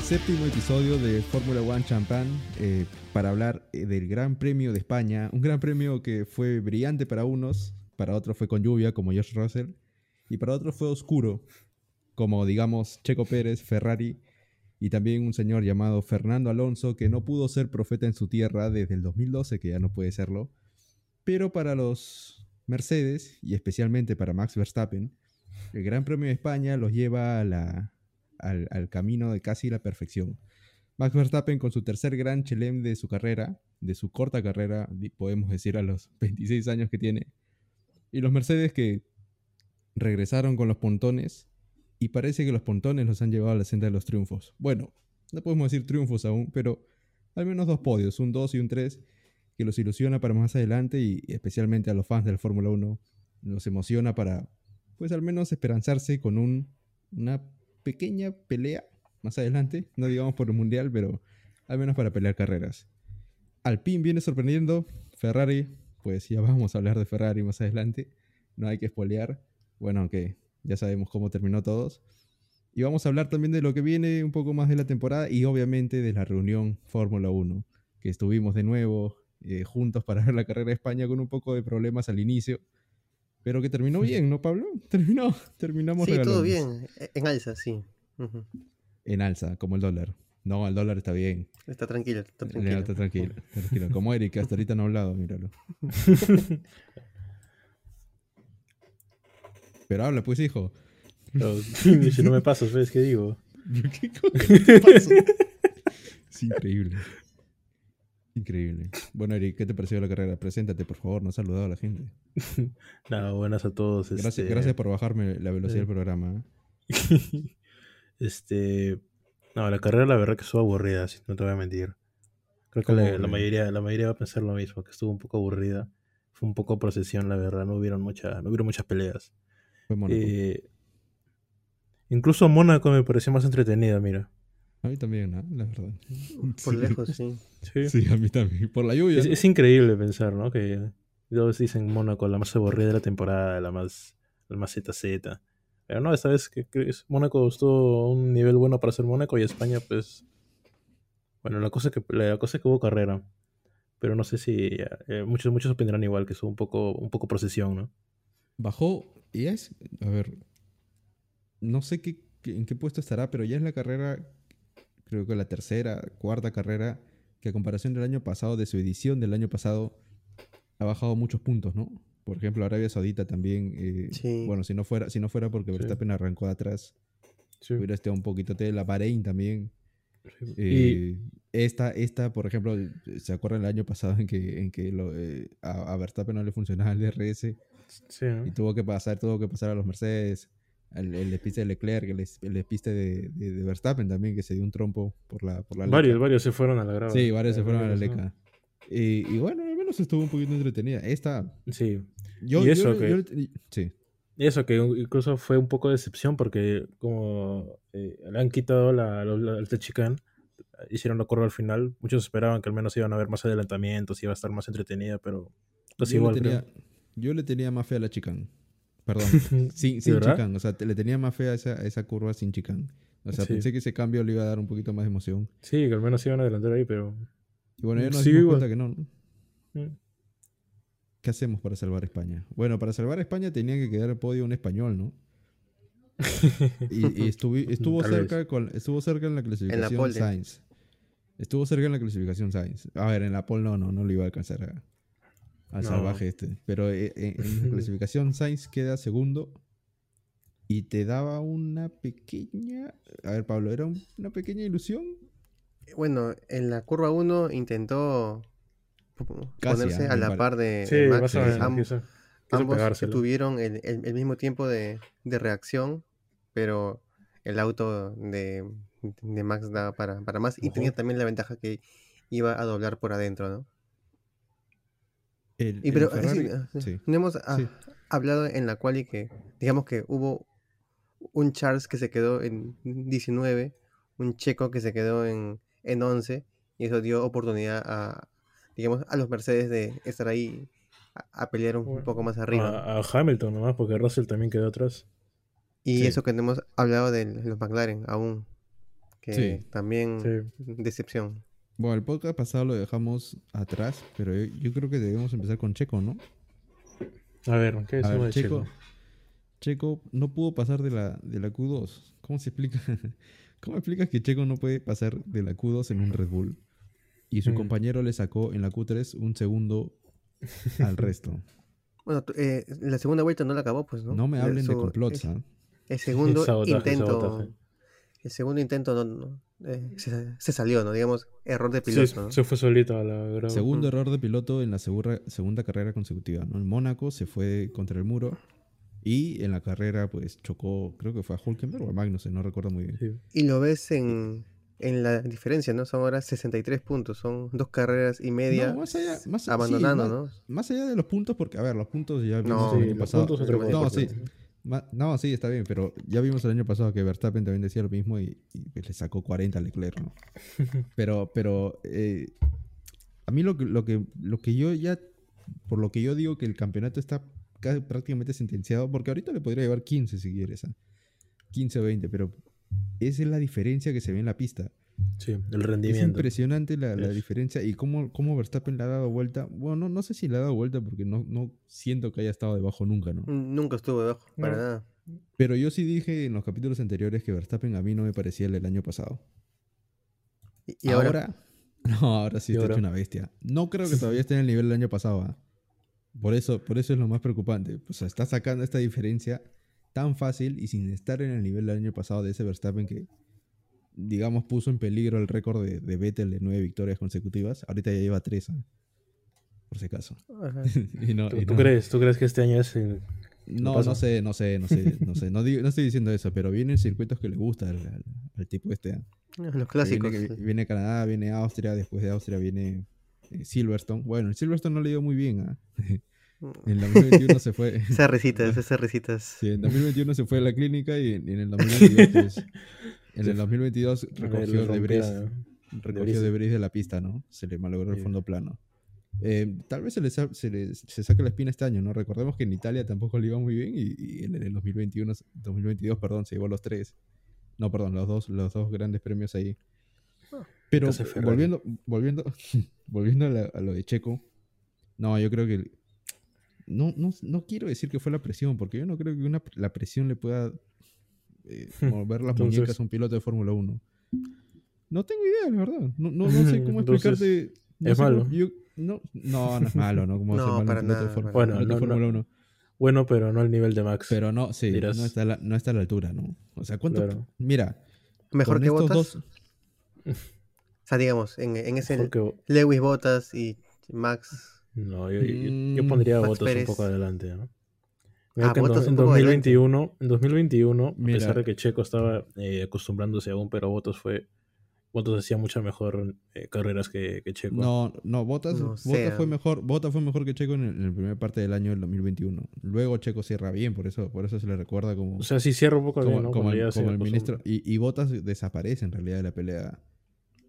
al séptimo episodio de Fórmula One Champagne eh, para hablar eh, del Gran Premio de España. Un gran premio que fue brillante para unos, para otros fue con lluvia, como George Russell, y para otros fue oscuro, como digamos Checo Pérez, Ferrari, y también un señor llamado Fernando Alonso, que no pudo ser profeta en su tierra desde el 2012, que ya no puede serlo. Pero para los Mercedes, y especialmente para Max Verstappen, el Gran Premio de España los lleva a la, al, camino de casi la perfección. Max Verstappen con su tercer gran chelem de su carrera, de su corta carrera, podemos decir a los 26 años que tiene. Y los Mercedes que regresaron con los pontones y parece que los pontones los han llevado a la senda de los triunfos. Bueno, no podemos decir triunfos aún, pero al menos dos podios, un 2 y un 3, que los ilusiona para más adelante y especialmente a los fans de la Fórmula 1 los emociona para, pues al menos esperanzarse con un, una pequeña pelea más adelante, no digamos por el mundial, pero al menos para pelear carreras. Alpine viene sorprendiendo, Ferrari, pues ya vamos a hablar de Ferrari más adelante, no hay que espolear, bueno, aunque ya sabemos cómo terminó todos. Y vamos a hablar también de lo que viene un poco más de la temporada y obviamente de la reunión Fórmula 1, que estuvimos de nuevo eh, juntos para ver la carrera de España con un poco de problemas al inicio, pero que terminó bien, ¿no, Pablo? Terminó, terminamos Sí, todo bien, e, en alza, sí. En alza, como el dólar. No, el dólar está bien. Está tranquilo, está tranquilo. Está tranquilo, tranquilo. Como Eric, hasta ahorita no ha hablado, míralo. Pero habla, pues, hijo. si no me pasas, ¿ves qué digo? ¿Qué, te pasó? es increíble. Increíble. Bueno, Eric, ¿qué te pareció la carrera? Preséntate, por favor, no has saludado a la gente. Nada, buenas a todos. Gracias, este, gracias por bajarme la velocidad del programa. ¿eh? este. No, la carrera la verdad que estuvo aburrida, si no te voy a mentir. Creo que la, mayoría, la mayoría va a pensar lo mismo, que estuvo un poco aburrida. Fue un poco procesión, la verdad. No hubieron, mucha, no hubieron muchas peleas. Fue eh, incluso Mónaco me pareció más entretenida, mira. A mí también, ¿no? La verdad. Por lejos, sí. sí. a mí también. Por la lluvia. Es, increíble pensar, ¿no? Que todos dicen Mónaco, la más aburrida de la temporada, la más, la más ZZ. Pero no, esta vez que, Mónaco estuvo a un nivel bueno para ser Mónaco y España, pues. Bueno, la cosa que, la cosa que hubo carrera. Pero no sé si eh, muchos, muchos opinarán igual, que es un poco, un poco procesión, ¿no? Bajó, y es, a ver, no sé qué, en qué puesto estará, pero ya es la carrera creo que la tercera, cuarta carrera, que a comparación del año pasado, de su edición del año pasado, ha bajado muchos puntos, ¿no? Por ejemplo, Arabia Saudita también, eh, bueno, si no fuera, si no fuera porque Verstappen arrancó de atrás, hubiera estado un poquito de la Bahrein también. Eh, esta, esta, por ejemplo, ¿se acuerdan el año pasado en que, en que eh, a, Verstappen no le funcionaba el DRS? Y tuvo que pasar, tuvo que pasar a los Mercedes el, el despiste de Leclerc, el, el despiste de, de, Verstappen también, que se dio un trompo por la, por la Varios, varios se fueron a la grava. Sí, varios se fueron a la leca. Y, y, bueno, al menos estuvo un poquito entretenida. Esta. Sí. Yo, y eso que. sí. Y eso que incluso fue un poco de decepción porque, como eh, le han quitado la, la, el Techican, hicieron la curva al final. Muchos esperaban que al menos iban a haber más adelantamientos, iba a estar más entretenida, pero. Pues igual, le tenía, yo le tenía más fe a la Chican. Perdón, sin, sin chicán. O sea, le tenía más fe a esa, esa curva sin chicán. O sea, pensé que ese cambio le iba a dar un poquito más de emoción. Sí, que al menos iban a adelantar ahí, pero. Y bueno, ya nos dimos cuenta que no. Mm. ¿Qué hacemos para salvar España? Bueno, para salvar España tenía que quedar el podio un español, ¿no? y, estuvo, estuvo cerca con, estuvo cerca en la clasificación Sainz. Estuvo cerca en la clasificación Sainz. A ver, en la pole no, no, no lo iba a alcanzar al salvaje este. Pero eh, eh, en, la clasificación Sainz queda segundo y te daba una pequeña... A ver, Pablo, ¿era una pequeña ilusión? Bueno, en la curva 1 intentó ponerse a la par de, Max. ambos tuvieron el, mismo tiempo de, reacción, pero el auto de, Max daba para, para más y tenía también la ventaja que iba a doblar por adentro, ¿no? Y pero no hemos ah, hablado en la cual y que digamos que hubo un Charles que se quedó en 19, un Checo que se quedó en, en 11 y eso dio oportunidad a digamos a los Mercedes de estar ahí a, pelear un, poco más arriba. A, Hamilton nomás porque Russell también quedó atrás. Y eso que no hemos hablado de los McLaren aún que también decepción. Bueno, el podcast pasado lo dejamos atrás, pero yo, creo que debemos empezar con Checo, ¿no? A ver, ¿qué decimos de Checo? Checo no pudo pasar de la, de la Q2. ¿Cómo se explica? ¿Cómo explicas que Checo no puede pasar de la Q2 en un Red Bull? Y su mm. compañero le sacó en la Q3 un segundo al resto. Bueno, eh, la segunda vuelta no la acabó, pues, ¿no? No me hablen de complots, ¿ah? El segundo intento. El segundo intento no, eh, se, salió, ¿no? Digamos, error de piloto. Se fue solito a la Segundo error de piloto en la segunda, segunda carrera consecutiva, ¿no? En Mónaco se fue contra el muro y en la carrera, pues chocó, creo que fue a Hulkenberg o a Magnussen, no recuerdo muy bien. Y lo ves en, en la diferencia, ¿no? Son ahora 63 puntos, son dos carreras y media más allá, abandonando, ¿no? Más allá de los puntos, porque, a ver, los puntos ya el año pasado. no, sí. No, sí, está bien, pero ya vimos el año pasado que Verstappen también decía lo mismo y, le sacó 40 a Leclerc, ¿no? pero, pero eh, a mí lo que, lo, que, lo que yo ya, por lo que yo digo que el campeonato está prácticamente sentenciado, porque ahorita le podría llevar 15 si quieres, 15 o 20, pero esa es la diferencia que se ve en la pista. Sí, el rendimiento. Es impresionante la, diferencia y cómo, cómo, Verstappen le ha dado vuelta. Bueno, no, sé si le ha dado vuelta porque no, no siento que haya estado debajo nunca, ¿no? Nunca estuvo debajo, para nada. Pero yo sí dije en los capítulos anteriores que Verstappen a mí no me parecía el del año pasado. ¿Y, ahora? No, ahora sí está hecho una bestia. No creo que todavía esté en el nivel del año pasado. ¿ah? Por, eso, por eso es lo más preocupante. O sea, está sacando esta diferencia tan fácil y sin estar en el nivel del año pasado de ese Verstappen que, digamos, puso en peligro el récord de, de Vettel de nueve victorias consecutivas. Ahorita ya lleva tres, ¿eh? por si acaso. ¿Tú, crees, ¿Tú crees que este año es el... No, no sé, no sé, no sé, no sé. No, estoy diciendo eso, pero vienen circuitos que le gusta al, tipo este. ¿eh? Los clásicos. Viene, Canadá, viene Austria, después de Austria viene eh, Silverstone. Bueno, el Silverstone no le dio muy bien. ¿eh? En 2021 se fue. Esas risitas, esas risitas. Sí, en 2021 se fue a la clínica y en, el 2022, pues, en el 2022 recogió debris, recogió debris de la pista, ¿no? Se le malogró el fondo plano. Eh, tal vez se le, se saque la espina este año, ¿no? Recordemos que en Italia tampoco le iba muy bien y, en el 2021, 2022, perdón, se llevó los tres. No, perdón, los dos, los dos grandes premios ahí. Ah, Pero volviendo, volviendo, volviendo a, lo de Checo, no, yo creo que no, no, no, quiero decir que fue la presión, porque yo no creo que una, la presión le pueda eh, mover las muñecas a un piloto de Fórmula 1. No tengo idea, la verdad. No, no, no sé cómo explicarte. es malo. no, no, no es malo, ¿no? Como no, para nada. bueno, no, Fórmula 1. Bueno, pero no al nivel de Max. Pero no, sí, no está, a la, no está a la altura, ¿no? O sea, ¿cuánto? Mira. ¿Mejor que Botas? o sea, digamos, en, en ese Lewis Botas y Max no, yo, yo, mm, pondría Botas un poco adelante, ¿no? Ah, en, 2021, en 2021, a pesar de que Checo estaba eh, acostumbrándose aún, pero Botas fue Botas hacía muchas mejor eh, carreras que, que, Checo. No, no, Botas, fue mejor, Botas fue mejor que Checo en, la primera parte del año del 2021. Luego Checo cierra bien, por eso, por eso se le recuerda como. O sea, sí cierra un poco como, como, el, ministro. Y, y, Botas desaparece en realidad de la pelea.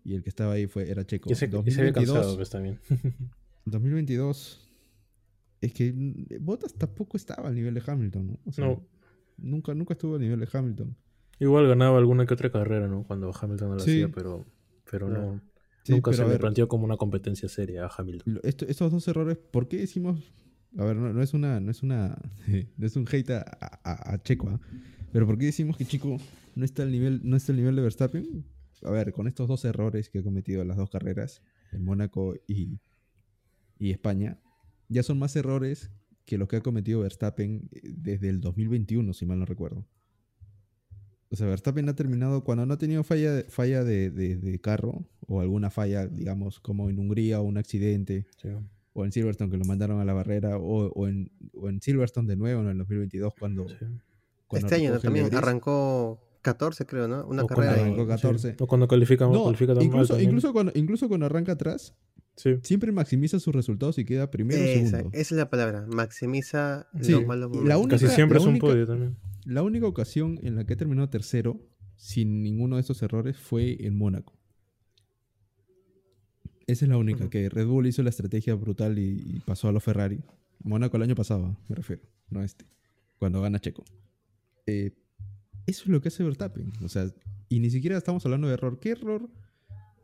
Y el que estaba ahí fue, era Checo. Y se, 2022, se cansado, pues también. 2022. Es que Bottas tampoco estaba al nivel de Hamilton, ¿no? O sea, no. Nunca, nunca estuvo al nivel de Hamilton. Igual ganaba alguna que otra carrera, ¿no? Cuando Hamilton no lo hacía, pero, pero no. nunca se le planteó como una competencia seria a Hamilton. estos dos errores, ¿por qué decimos.? A ver, no, es una. No es una. no es un hate a, Checo, ¿ah? Pero ¿por qué decimos que Chico no está al nivel, no está al nivel de Verstappen? A ver, con estos dos errores que ha cometido en las dos carreras, en Mónaco y, y España, ya son más errores que los que ha cometido Verstappen eh, desde el 2021, si mal no recuerdo. O sea, Verstappen ha terminado cuando no ha tenido falla, falla de, carro o alguna falla, digamos, como en Hungría o un accidente. O en Silverstone que lo mandaron a la barrera. O, en, Silverstone de nuevo en el 2022 cuando... este año también arrancó 14 creo, ¿no? Una carrera. Cuando arrancó 14. O cuando calificamos, incluso, incluso, cuando, incluso cuando arranca atrás, Siempre maximiza sus resultados y queda primero o segundo. Esa es la palabra, maximiza los malos La única, Casi siempre es un podio también. La única ocasión en la que ha terminado tercero, sin ninguno de estos errores, fue en Mónaco. Esa es la única, que Red Bull hizo la estrategia brutal y, pasó a los Ferrari. Mónaco el año pasado, me refiero, no este. Cuando gana Checo. Eh, eso es lo que hace Verstappen. O sea, Y ni siquiera estamos hablando de error. ¿Qué error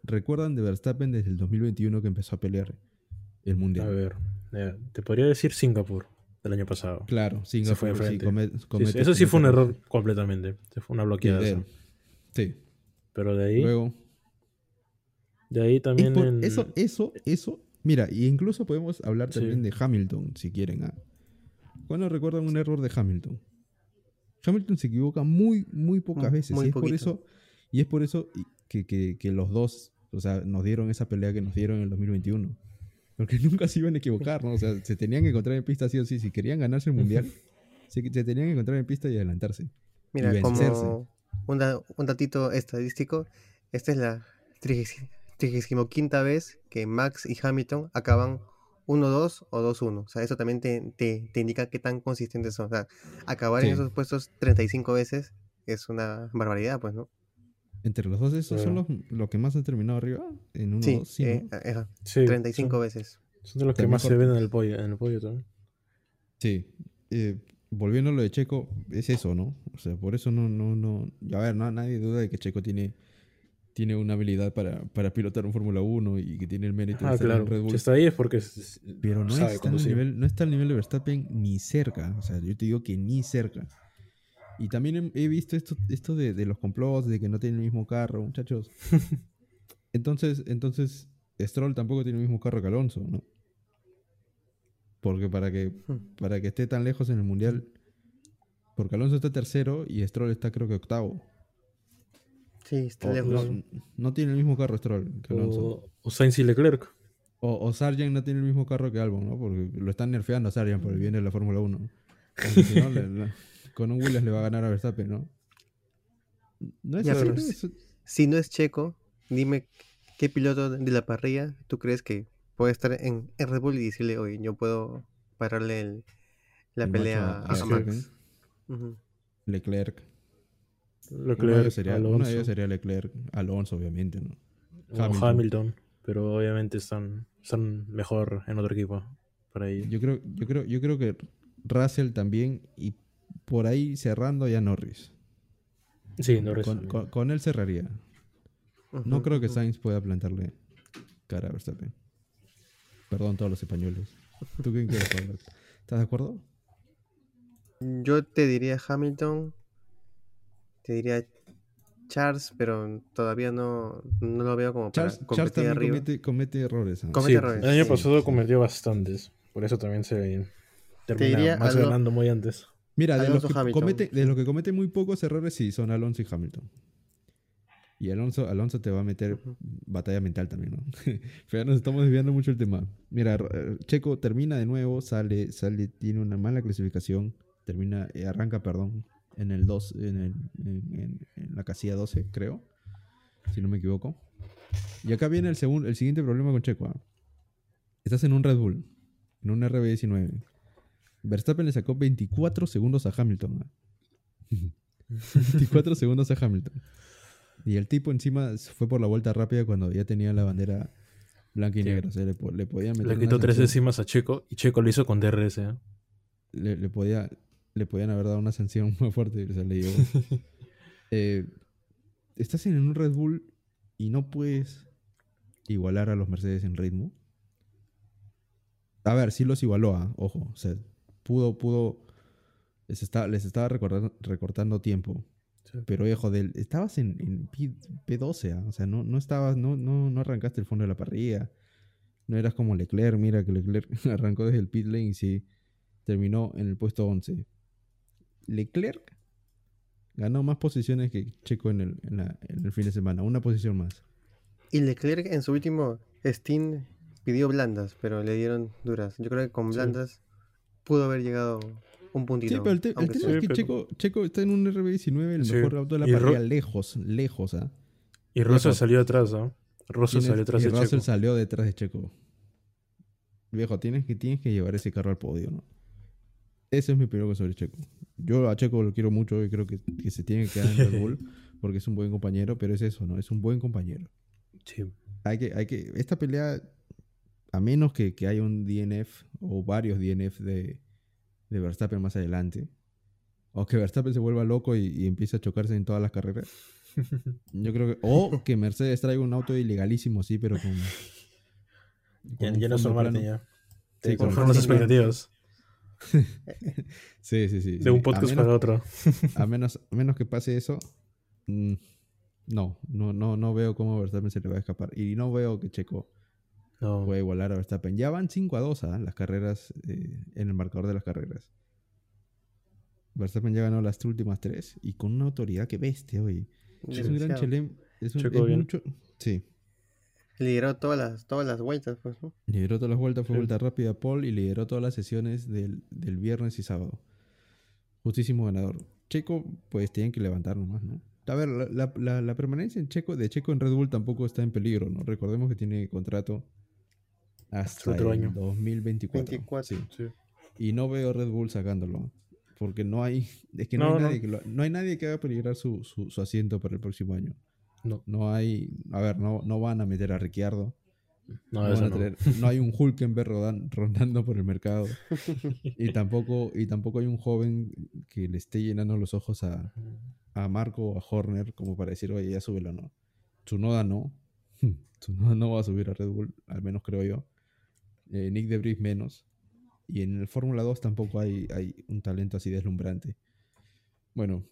recuerdan de Verstappen desde el 2021 que empezó a pelear el Mundial? A ver, te podría decir Singapur del año pasado. Claro, Singapur. fue sí, eso sí fue un error completamente. Fue una bloqueada. Sí. Pero de ahí. Luego. De ahí también. Eso, eso, eso. Mira, y incluso podemos hablar también de Hamilton, si quieren. ¿ah? ¿Cuándo recuerdan un error de Hamilton? Hamilton se equivoca muy, muy pocas veces. y, es por eso, y es por eso que, que, los dos, o sea, nos dieron esa pelea que nos dieron en el 2021. Porque nunca se iban a equivocar, ¿no? O sea, se tenían que encontrar en pista sí o sí. Si querían ganarse el mundial, se, se, tenían que encontrar en pista y adelantarse. Mira, como un, un datito estadístico, esta es la 35 vez que Max y Hamilton acaban 1-2 o 2-1. O sea, eso también te, te, indica qué tan consistentes son. O sea, acabar en esos puestos 35 veces es una barbaridad, pues, ¿no? Entre los dos, esos son los, los, que más han terminado arriba. En 1 sí, 2, sí, eh, sí, 35 veces. Son de los que más se ven en el pollo, en el pollo también. Sí. Eh, volviendo a lo de Checo, es eso, ¿no? O sea, por eso no, no, no. A ver, no, nadie duda de que Checo tiene tiene una habilidad para, para pilotar un Fórmula 1 y que tiene el mérito de ah, estar en Red Bull. Si está ahí es porque Pero no, está al nivel, no está al nivel de Verstappen ni cerca. O sea, yo te digo que ni cerca. Y también he, visto esto, esto de, de, los complots, de que no tiene el mismo carro, muchachos. entonces, entonces, Stroll tampoco tiene el mismo carro que Alonso, ¿no? Porque para que, hmm. para que esté tan lejos en el Mundial... Porque Alonso está tercero y Stroll está creo que octavo. Sí, está lejos. No, tiene el mismo carro Stroll que Alonso. O, Sainz y Leclerc. O, o Sargent no tiene el mismo carro que Albon, ¿no? Porque lo están nerfeando a Sargent por el bien de la Fórmula 1. con un Williams le va a ganar a Verstappen, ¿no? No es si, no es Checo, dime qué piloto de la parrilla tú crees que puede estar en, Red Bull y decirle, oye, yo puedo pararle la pelea a, Max. Leclerc. Leclerc, sería, Alonso. Una de ellas sería Leclerc, Alonso, obviamente, ¿no? Hamilton. pero obviamente están, están mejor en otro equipo para ellos. Yo creo, yo creo, yo creo que Russell también y por ahí cerrando ya Norris. Sí, Norris. Con, él cerraría. No creo que Sainz pueda plantarle cara a Verstappen. Perdón todos los españoles. ¿Tú quién quieres ¿Estás de acuerdo? Yo te diría Hamilton te diría Charles, pero todavía no, no lo veo como para Charles también Comete, comete, errores. Comete errores. El año pasado cometió bastantes. Por eso también se termina más ganando muy antes. Mira, de los, que comete, de que comete muy pocos errores, sí, son Alonso y Hamilton. Y Alonso, Alonso te va a meter batalla mental también, ¿no? Pero nos estamos desviando mucho el tema. Mira, Checo termina de nuevo, sale, sale, tiene una mala clasificación, termina, eh, arranca, perdón, en el 2, en, el, en, la casilla 12, creo, si no me equivoco. Y acá viene el, segundo, el siguiente problema con Checo. ¿ah? Estás en un Red Bull, en un RB19. Verstappen le sacó 24 segundos a Hamilton. 24 ¿ah? segundos a Hamilton. Y el tipo encima fue por la vuelta rápida cuando ya tenía la bandera blanca y negra. O sea, le, le podía meter. Le quitó tres décimas a Checo y Checo lo hizo con DRS. ¿eh? Le, le, podía, le podían haber dado una sanción más fuerte. O sea, le digo, eh, estás en un Red Bull y no puedes igualar a los Mercedes en ritmo. A ver, sí los igualó, ¿ah? ojo. O sea, pudo, pudo. Les, les estaba recortando, recortando tiempo. Pero, hijo, del, estabas en, P, 12 ¿ah? o sea, no, no estabas, no, no, no arrancaste el fondo de la parrilla. No eras como Leclerc, mira que Leclerc arrancó desde el pit lane y sí terminó en el puesto 11. Leclerc ganó más posiciones que Checo en el, en, el fin de semana, una posición más. Y Leclerc en su último Steam pidió blandas, pero le dieron duras. Yo creo que con blandas pudo haber llegado un puntito. Sí, pero el, tema es que Checo, está en un RB19, el mejor auto de la parrilla, lejos, lejos. ¿ah? Y Russell salió atrás, ¿no? Russell salió atrás de Russell salió detrás de Checo. Viejo, tienes que, tienes que llevar ese carro al podio, ¿no? Ese es mi opinión sobre Checo. Yo a Checo lo quiero mucho y creo que, se tiene que quedar en Red Bull porque es un buen compañero, pero es eso, ¿no? Es un buen compañero. Sí. Hay que, hay que, esta pelea, a menos que, que haya un DNF o varios DNF de, de Verstappen más adelante, o que Verstappen se vuelva loco y, empiece a chocarse en todas las carreras, Yo creo que. O que Mercedes traiga un auto ilegalísimo, sí, pero con. ya, no son Martin ya. Sí, con las expectativas. sí, sí, sí. De un podcast para otro. a, menos, a menos que pase eso. Mm, no, no, no, no veo cómo Verstappen se le va a escapar. Y no veo que Checo no. pueda igualar a Verstappen. Ya van 5 a 2 ¿ah? las carreras, eh, en el marcador de las carreras. Verstappen ya ganó las últimas tres y con una autoridad que bestia, hoy. Es un gran chelem. Es, un, es mucho. Sí. Lideró todas las, todas las vueltas, pues, ¿no? Lideró todas las vueltas, fue vuelta rápida Paul y lideró todas las sesiones del, del viernes y sábado. Justísimo ganador. Checo, pues tienen que levantar nomás, ¿no? A ver, la, la, la, permanencia en Checo, de Checo en Red Bull tampoco está en peligro, ¿no? Recordemos que tiene contrato hasta el año. 2024. Sí. Y no veo Red Bull sacándolo. Porque no hay. Es que no, hay, Nadie que no hay nadie que haga peligrar su, su, asiento para el próximo año. No. No hay. A ver, no, no van a meter a Ricciardo. No, no. hay un Hulkenberg rondando por el mercado. y tampoco, y tampoco hay un joven que le esté llenando los ojos a, a Marco o a Horner como para decir, oye, ya súbelo, no. Tsunoda no. Tsunoda no va a subir a Red Bull, al menos creo yo. Eh, Nick Debris menos. Y en el Fórmula 2 tampoco hay, hay un talento así deslumbrante. Bueno,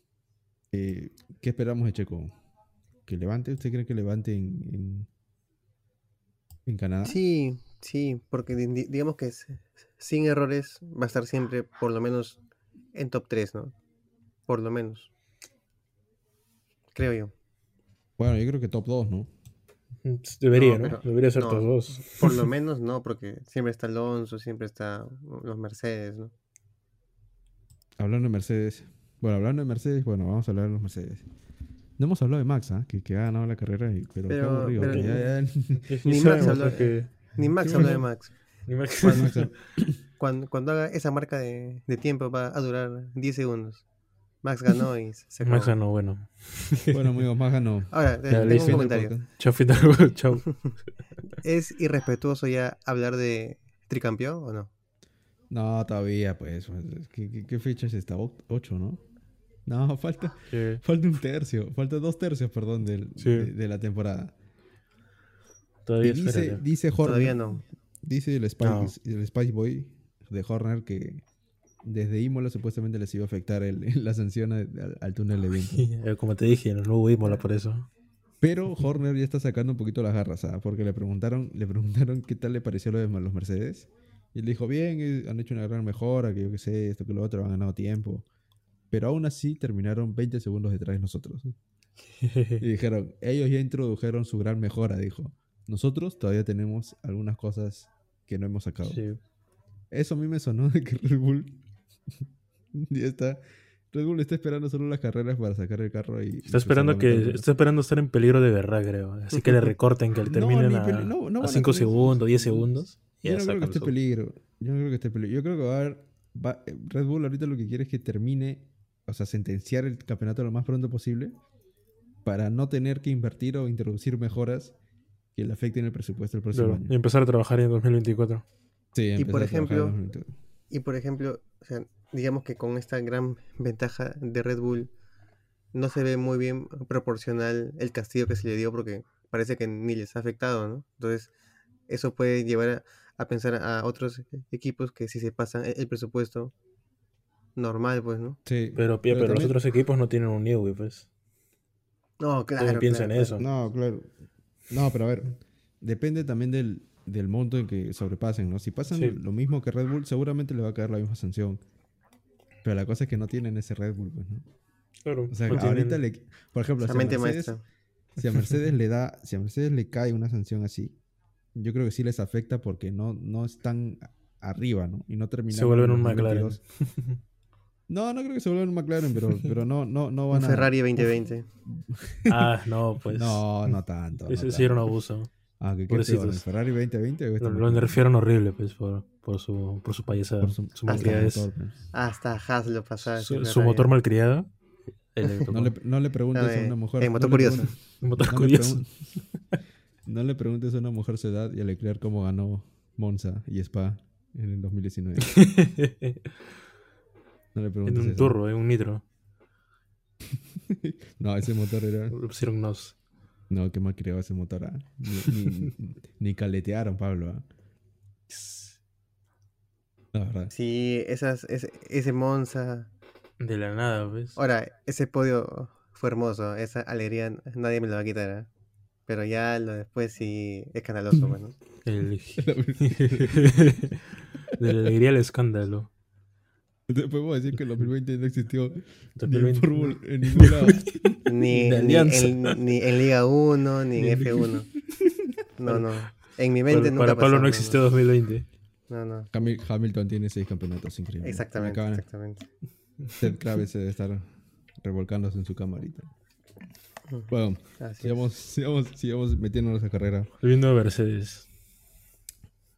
eh, ¿qué esperamos de Checo? ¿Que levante? ¿Usted cree que levante en, en, Canadá? Sí, sí, porque digamos que sin errores va a estar siempre por lo menos en top 3, ¿no? Por lo menos. Creo yo. Bueno, yo creo que top 2, ¿no? Debería, ¿no? Debería ser todos dos. Por lo menos no, porque siempre está Alonso, siempre está los Mercedes, ¿no? Hablando de Mercedes. Bueno, hablando de Mercedes, bueno, vamos a hablar de los Mercedes. No hemos hablado de Max, ¿ah? que, que, ha ganado la carrera, y, pero, qué aburrido. Ni, Max habló, ni Max habló de Max. Ni Max. Cuando, cuando, cuando, haga esa marca de, de tiempo va a durar 10 segundos. Max ganó y se acabó. Max ganó, bueno. Bueno, amigos, Max ganó. Ahora, tengo un comentario. Chau, chau. ¿Es irrespetuoso ya hablar de tricampeón o no? No, todavía, pues. ¿Qué, fecha es esta? ¿Ocho, no? No, falta, falta un tercio. Falta dos tercios, perdón, del, de, la temporada. Todavía dice, dice Horner, Todavía no. Dice el Spice, el Spice Boy de Horner que desde Imola supuestamente les iba a afectar el, la sanción al, túnel de viento. Eh, como te dije, no hubo Imola por eso. Pero Horner ya está sacando un poquito las garras, ¿sabes? Porque le preguntaron, le preguntaron qué tal le pareció lo de los Mercedes. Y él dijo, bien, eh, han hecho una gran mejora, que yo qué sé, esto que lo otro, han ganado tiempo. Pero aún así terminaron 20 segundos detrás de nosotros. y dijeron, ellos ya introdujeron su gran mejora, dijo. Nosotros todavía tenemos algunas cosas que no hemos sacado. Eso a mí me sonó de que Red Bull ya está. Red Bull está esperando solo las carreras para sacar el carro y. Está esperando que. Está esperando estar en peligro de verdad, creo. Así que le recorten que le terminen a 5 segundos, 10 segundos. Yo no creo que esté peligro. Yo no creo que esté peligro. Yo creo que va a haber. Red Bull ahorita lo que quiere es que termine, o sea, sentenciar el campeonato lo más pronto posible para no tener que invertir o introducir mejoras que le afecten el presupuesto del próximo año. Y empezar a trabajar en 2024. Sí, y por ejemplo, y por ejemplo, o sea, digamos que con esta gran ventaja de Red Bull no se ve muy bien proporcional el castigo que se le dio porque parece que ni les ha afectado, ¿no? Entonces, eso puede llevar a, pensar a otros equipos que si se pasan el, presupuesto normal, pues, ¿no? Sí. Pero, pero, los otros equipos no tienen un Newey, pues. No, claro. piensa en eso. No, claro. No, pero a ver, depende también del, del monto en que sobrepasen, ¿no? Si pasan lo mismo que Red Bull, seguramente le va a caer la misma sanción. Pero la cosa es que no tienen ese Red Bull, pues, ¿no? Claro. O sea, ahorita le, por ejemplo, si a, Mercedes, si a, Mercedes, le da, si a Mercedes le cae una sanción así, yo creo que sí les afecta porque no, no están arriba, ¿no? Y no terminan. Se vuelven un McLaren. No, no creo que se vuelvan un McLaren, pero, pero no, no, no van un Ferrari 2020. ah, no, pues. No, no tanto. Ese sí era un abuso. Ah, ¿qué, qué ¿El Ferrari 2020 o este Lo, lo nerfearon horrible, pues, por, por su, por su payasada. Por su, su malcriada. Pues. Hasta Haas lo pasaba. Su, su motor malcriado. no, le, no le preguntes a una mujer. Eh, motor curioso. motor curioso. no le preguntes a una mujer su edad y a Leclerc cómo ganó Monza y Spa en el 2019. no le preguntes. En un turro, en un nitro. no, ese motor era. Le pusieron nos. No, qué mal ese motor. ¿ah? Ni, caletearon, Pablo. ¿ah? La verdad. Sí, esas, ese, ese Monza. De la nada, ¿ves? Ahora, ese podio fue hermoso. Esa alegría nadie me lo va a quitar. ¿eh? Pero ya lo después sí escandaloso, bueno. El... de la alegría al escándalo. Después podemos decir que en 2020 no existió 2020. Ni, en ningún lado. ni, ni, en, ni, en, Liga 1, ni en F1. No, no. En mi mente para, nunca Para Pablo no existió 2020. No, no. Hamilton tiene seis campeonatos, increíble. Exactamente, exactamente. Ted Kravis debe estar revolcándose en su camarita. Bueno, sigamos, sigamos, sigamos metiéndonos a carrera. Volviendo a Mercedes.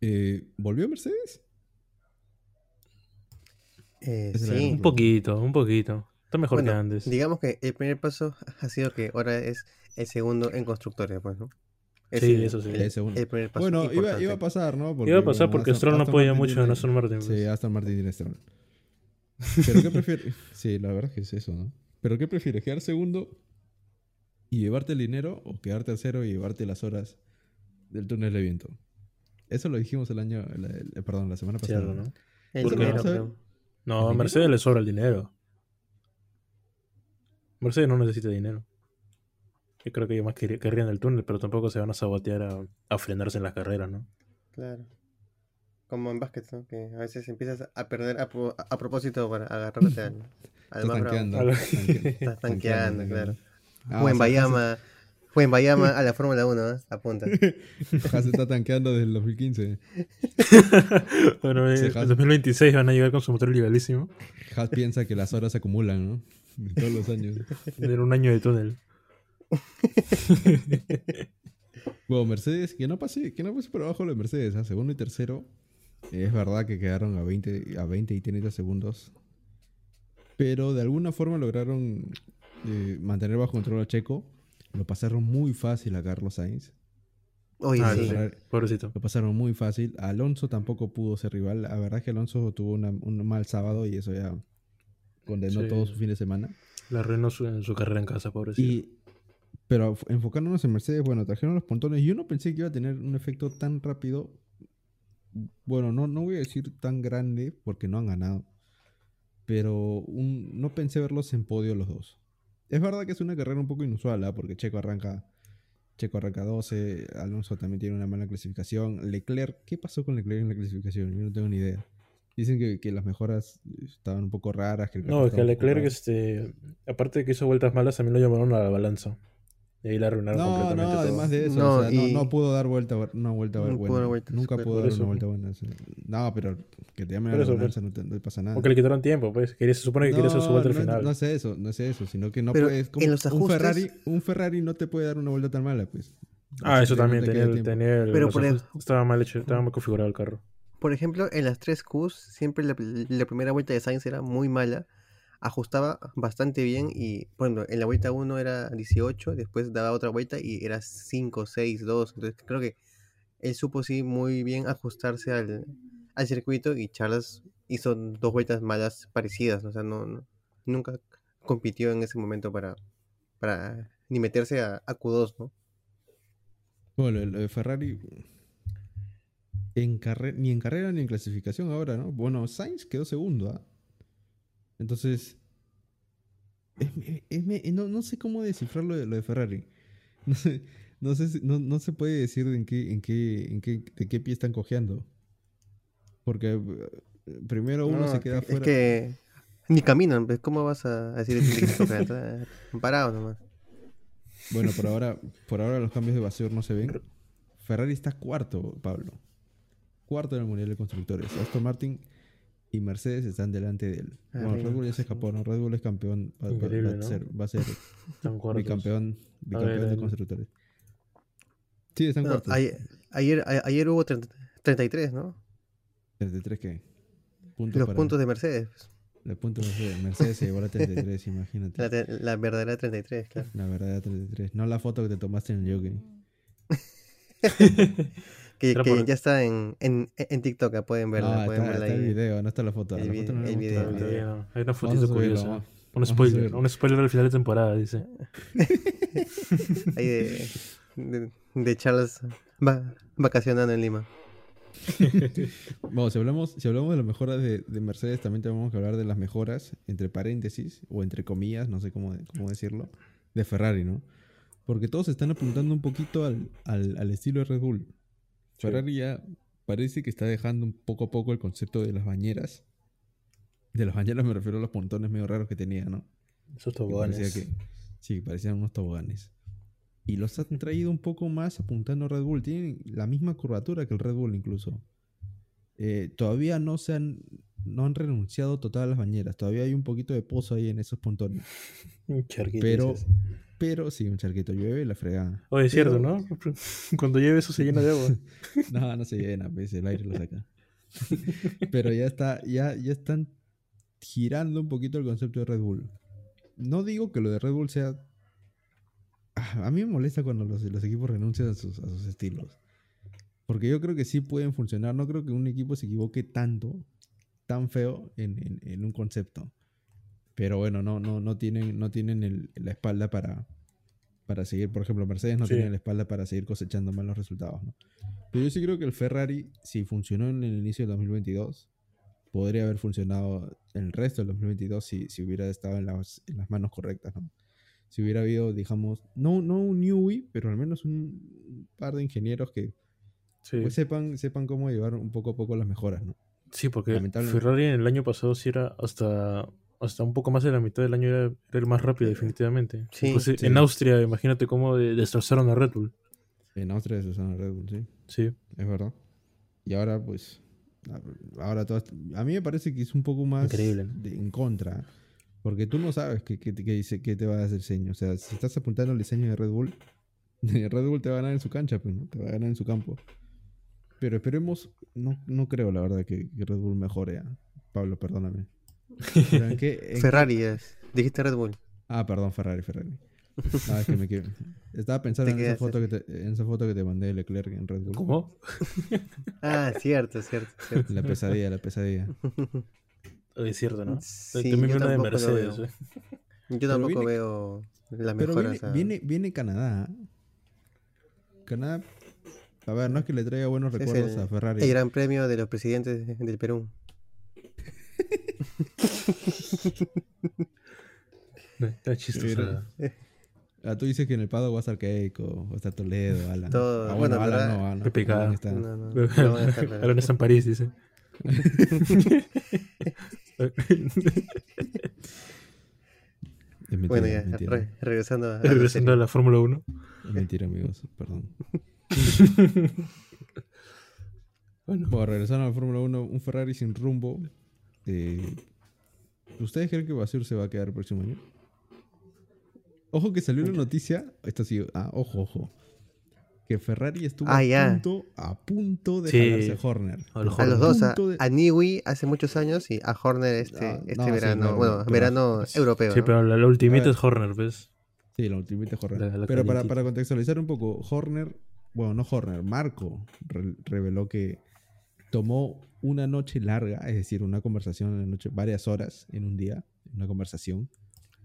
Eh, ¿Volvió Mercedes? Eh, sí. Un poquito, un poquito. Está mejor que antes. Digamos que el primer paso ha sido que ahora es el segundo en constructores, pues, ¿no? Sí, eso sí. El, primer paso bueno, iba, iba, a pasar, ¿no? iba a pasar porque Stroll no podía mucho en Aston Martin. Sí, pues. Aston Martin tiene Stroll. ¿Pero qué prefieres? sí, la verdad es que es eso, ¿no? ¿Pero qué prefieres? ¿Quedar segundo y llevarte el dinero o quedar tercero y llevarte las horas del túnel de viento? Eso lo dijimos el año, perdón, la semana pasada. ¿no? El dinero, no, a Mercedes le sobra el dinero. Mercedes no necesita dinero. Yo creo que ellos más querrían el túnel, pero tampoco se van a sabotear a, frenarse en las carreras, ¿no? Claro. Como en básquet, ¿no? Que a veces empiezas a perder a, propósito para agarrarte al, al más tanqueando, Estás tanqueando, claro. Ah, o en Bayama fue en Bayama a la Fórmula 1, ¿eh? apunta. Haas está tanqueando desde el 2015. bueno, en 2026 van a llegar con su motor liberalísimo. Haas piensa que las horas se acumulan, ¿no? todos los años. Tener un año de túnel. bueno, Mercedes, que no pase, que no pase por abajo lo de Mercedes, a ¿ah? segundo y tercero. Es verdad que quedaron a 20, a 20 y 30 segundos. Pero de alguna forma lograron eh, mantener bajo control a Checo lo pasaron muy fácil a Carlos Sainz. Oye, ah, sí. Pobrecito. Lo pasaron muy fácil. Alonso tampoco pudo ser rival. La verdad es que Alonso tuvo un mal sábado y eso ya condenó todo su fin de semana. La arruinó su carrera en casa, pobrecito. Pero enfocándonos en Mercedes, bueno, trajeron los pontones. Yo no pensé que iba a tener un efecto tan rápido. Bueno, no, no voy a decir tan grande porque no han ganado. Pero no pensé verlos en podio los dos. Es verdad que es una carrera un poco inusual, ¿ah? porque Checo arranca, Checo arranca 12, Alonso también tiene una mala clasificación. Leclerc, ¿qué pasó con Leclerc en la clasificación? Yo no tengo ni idea. Dicen que, las mejoras estaban un poco raras. Que no, es que Leclerc, este, aparte de que hizo vueltas malas, también lo llamaron a la balanza. Y ahí la arruinaron no, completamente. No, además de eso, no, no, pudo dar vuelta, una vuelta buena. Nunca pudo dar una vuelta buena. No, pero que te llamen a la balanza no, te, pasa nada. Porque le quitaron tiempo, pues. se supone que quería hacer su vuelta al final. No sé eso, no sé eso, sino que no puedes. Como un, Ferrari, un Ferrari no te puede dar una vuelta tan mala, pues. Ah, eso también, tenía, el, tenía el, Pero estaba mal hecho, estaba mal configurado el carro. Por ejemplo, en las tres Qs, siempre la, la primera vuelta de Sainz era muy mala ajustaba bastante bien y, bueno, en la vuelta 1 era 18, después daba otra vuelta y era 5, 6, 2. Entonces creo que él supo sí muy bien ajustarse al, circuito y Charles hizo dos vueltas malas parecidas, o sea, no, nunca compitió en ese momento para, para ni meterse a, Q2, ¿no? Bueno, lo de Ferrari ni en carrera ni en clasificación ahora, ¿no? Bueno, Sainz quedó segundo, ¿ah? Entonces, no, sé cómo descifrar lo de, lo de Ferrari. No sé, no, sé no, se puede decir en qué, en qué, en qué, de qué pie están cojeando. Porque eh, primero uno se queda fuera. Es que ni caminan, ¿cómo vas a decir que Parados nomás. Bueno, por ahora, por ahora los cambios de vacío no se ven. Ferrari está cuarto, Pablo. Cuarto en el Mundial de Constructores. Aston Martin y Mercedes están delante de él. bueno, Red Bull ya se escapó, ¿no? Red Bull es campeón, va, a, ser, va a ser bicampeón, bicampeón de constructores. Sí, están cuartos. Ayer, ayer, hubo 33, ¿no? ¿33 qué? Los puntos de Mercedes. Los puntos de Mercedes. Mercedes se llevó la 33, imagínate. La, verdadera 33, claro. La verdadera 33. No la foto que te tomaste en el jogging. Que, ya está en, en, en TikTok, pueden verla. pueden está, el video, no está la foto. El, la foto no el video. Hay una fotito curiosa. Un spoiler, un spoiler al final de temporada, dice. Ahí de, de, Charles va, vacacionando en Lima. bueno, si hablamos, si hablamos de las mejoras de, Mercedes, también tenemos que hablar de las mejoras, entre paréntesis, o entre comillas, no sé cómo, cómo decirlo, de Ferrari, ¿no? Porque todos están apuntando un poquito al, al, estilo de Red Bull. Ferrari ya parece que está dejando un poco a poco el concepto de las bañeras. De las bañeras me refiero a los pontones medio raros que tenía, ¿no? Esos toboganes. Que, sí, parecían unos toboganes. Y los han traído un poco más apuntando a Red Bull. Tienen la misma curvatura que el Red Bull incluso. Eh, todavía no se han, no han renunciado total a las bañeras. Todavía hay un poquito de pozo ahí en esos pontones. Pero, pero sí, un charquito llueve y la fregada. Oye, es cierto, ¿no? Cuando llueve eso se llena de agua. no, no se llena, pues, el aire lo saca. pero ya está, ya, ya están girando un poquito el concepto de Red Bull. No digo que lo de Red Bull sea a mí me molesta cuando los, equipos renuncian a sus, estilos. Porque yo creo que sí pueden funcionar. No creo que un equipo se equivoque tanto, tan feo en, un concepto. Pero bueno, no, no, no tienen, no tienen la espalda para, para seguir. Por ejemplo, Mercedes no tiene la espalda para seguir cosechando malos resultados. Pero yo sí creo que el Ferrari, si funcionó en el inicio del 2022, podría haber funcionado en el resto del 2022 si, si hubiera estado en las, en las manos correctas. ¿no? si hubiera habido, digamos, no, no un Newey, pero al menos un par de ingenieros que pues, sepan, sepan cómo llevar un poco a poco las mejoras, ¿no? Sí, porque Ferrari en el año pasado sí era hasta, hasta un poco más de la mitad del año era, el más rápido, definitivamente. Sí, En Austria, imagínate cómo destrozaron a Red Bull. En Austria destrozaron a Red Bull, sí. Sí. Es verdad. Y ahora, pues, ahora todo, a mí me parece que es un poco más Increíble. en contra. Porque tú no sabes qué, dice, qué te va a hacer diseño. O sea, si estás apuntando al diseño de Red Bull, Red Bull te va a ganar en su cancha, pues, ¿no? Te va a ganar en su campo. Pero esperemos, no, no creo la verdad que, Red Bull mejore. Pablo, perdóname. Ferrari es. Dijiste Red Bull. Ah, perdón, Ferrari, Ferrari. Ah, es que me Estaba pensando en esa, foto que te, en esa foto que te mandé de Leclerc en Red Bull. ¿Cómo? ah, cierto, cierto, cierto. La pesadilla, la pesadilla. Es cierto, ¿no? Sí, yo de Mercedes. Yo tampoco veo la mejora. Pero viene, viene, Canadá. Canadá. A ver, no es que le traiga buenos recuerdos a Ferrari. El gran premio de los presidentes del Perú. Está chistoso. Ah, tú dices que en el Pado va a estar Keiko, va a estar Toledo, Alan. Todo. Ah, bueno, bueno Alan no, no. Alan está. No, no, Alan está en París, dice. bueno, ya, regresando a, regresando a la, Fórmula 1. mentira, amigos, perdón. bueno. regresando a la Fórmula 1, un Ferrari sin rumbo. Eh, ¿Ustedes creen que Basur se va a quedar el próximo año? Ojo que salió una noticia. Esto sí, ah, ojo, ojo que Ferrari estuvo ah, a, punto, a punto de sí. a Horner. A los, dos, a, hace muchos años y a Horner este, ah, este verano, bueno, verano europeo. Sí, pero la, Ultimate es Horner, ¿ves? Sí, la Ultimate es Horner. pero para, para, contextualizar un poco, Horner, bueno, no Horner, Marco reveló que tomó una noche larga, es decir, una conversación en la noche, varias horas en un día, una conversación.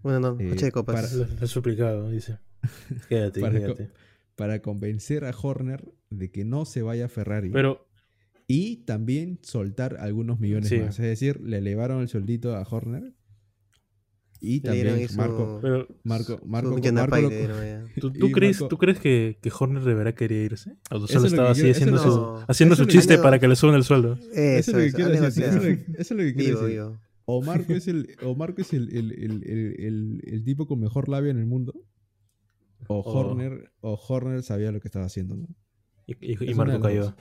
Bueno, no, eh, noche de copas. Para, suplicado, dice. Quédate, quédate para convencer a Horner de que no se vaya a Ferrari. Pero. Y también soltar algunos millones más. Es decir, le elevaron el sueldito a Horner. Y también Marco, Marco, Marco, Marco, ¿Tú, crees, ¿Tú crees que, que, Horner debería querer irse? O solo estaba así haciendo su, haciendo su chiste para que le suban el sueldo. Eso, es lo que quiero decir. Eso, es lo que quiero decir. O Marco es, el, o Marco es el, el, el, el, tipo con mejor labia en el mundo. O, Horner, o Horner sabía lo que estaba haciendo, ¿no? Y, Marco cayó.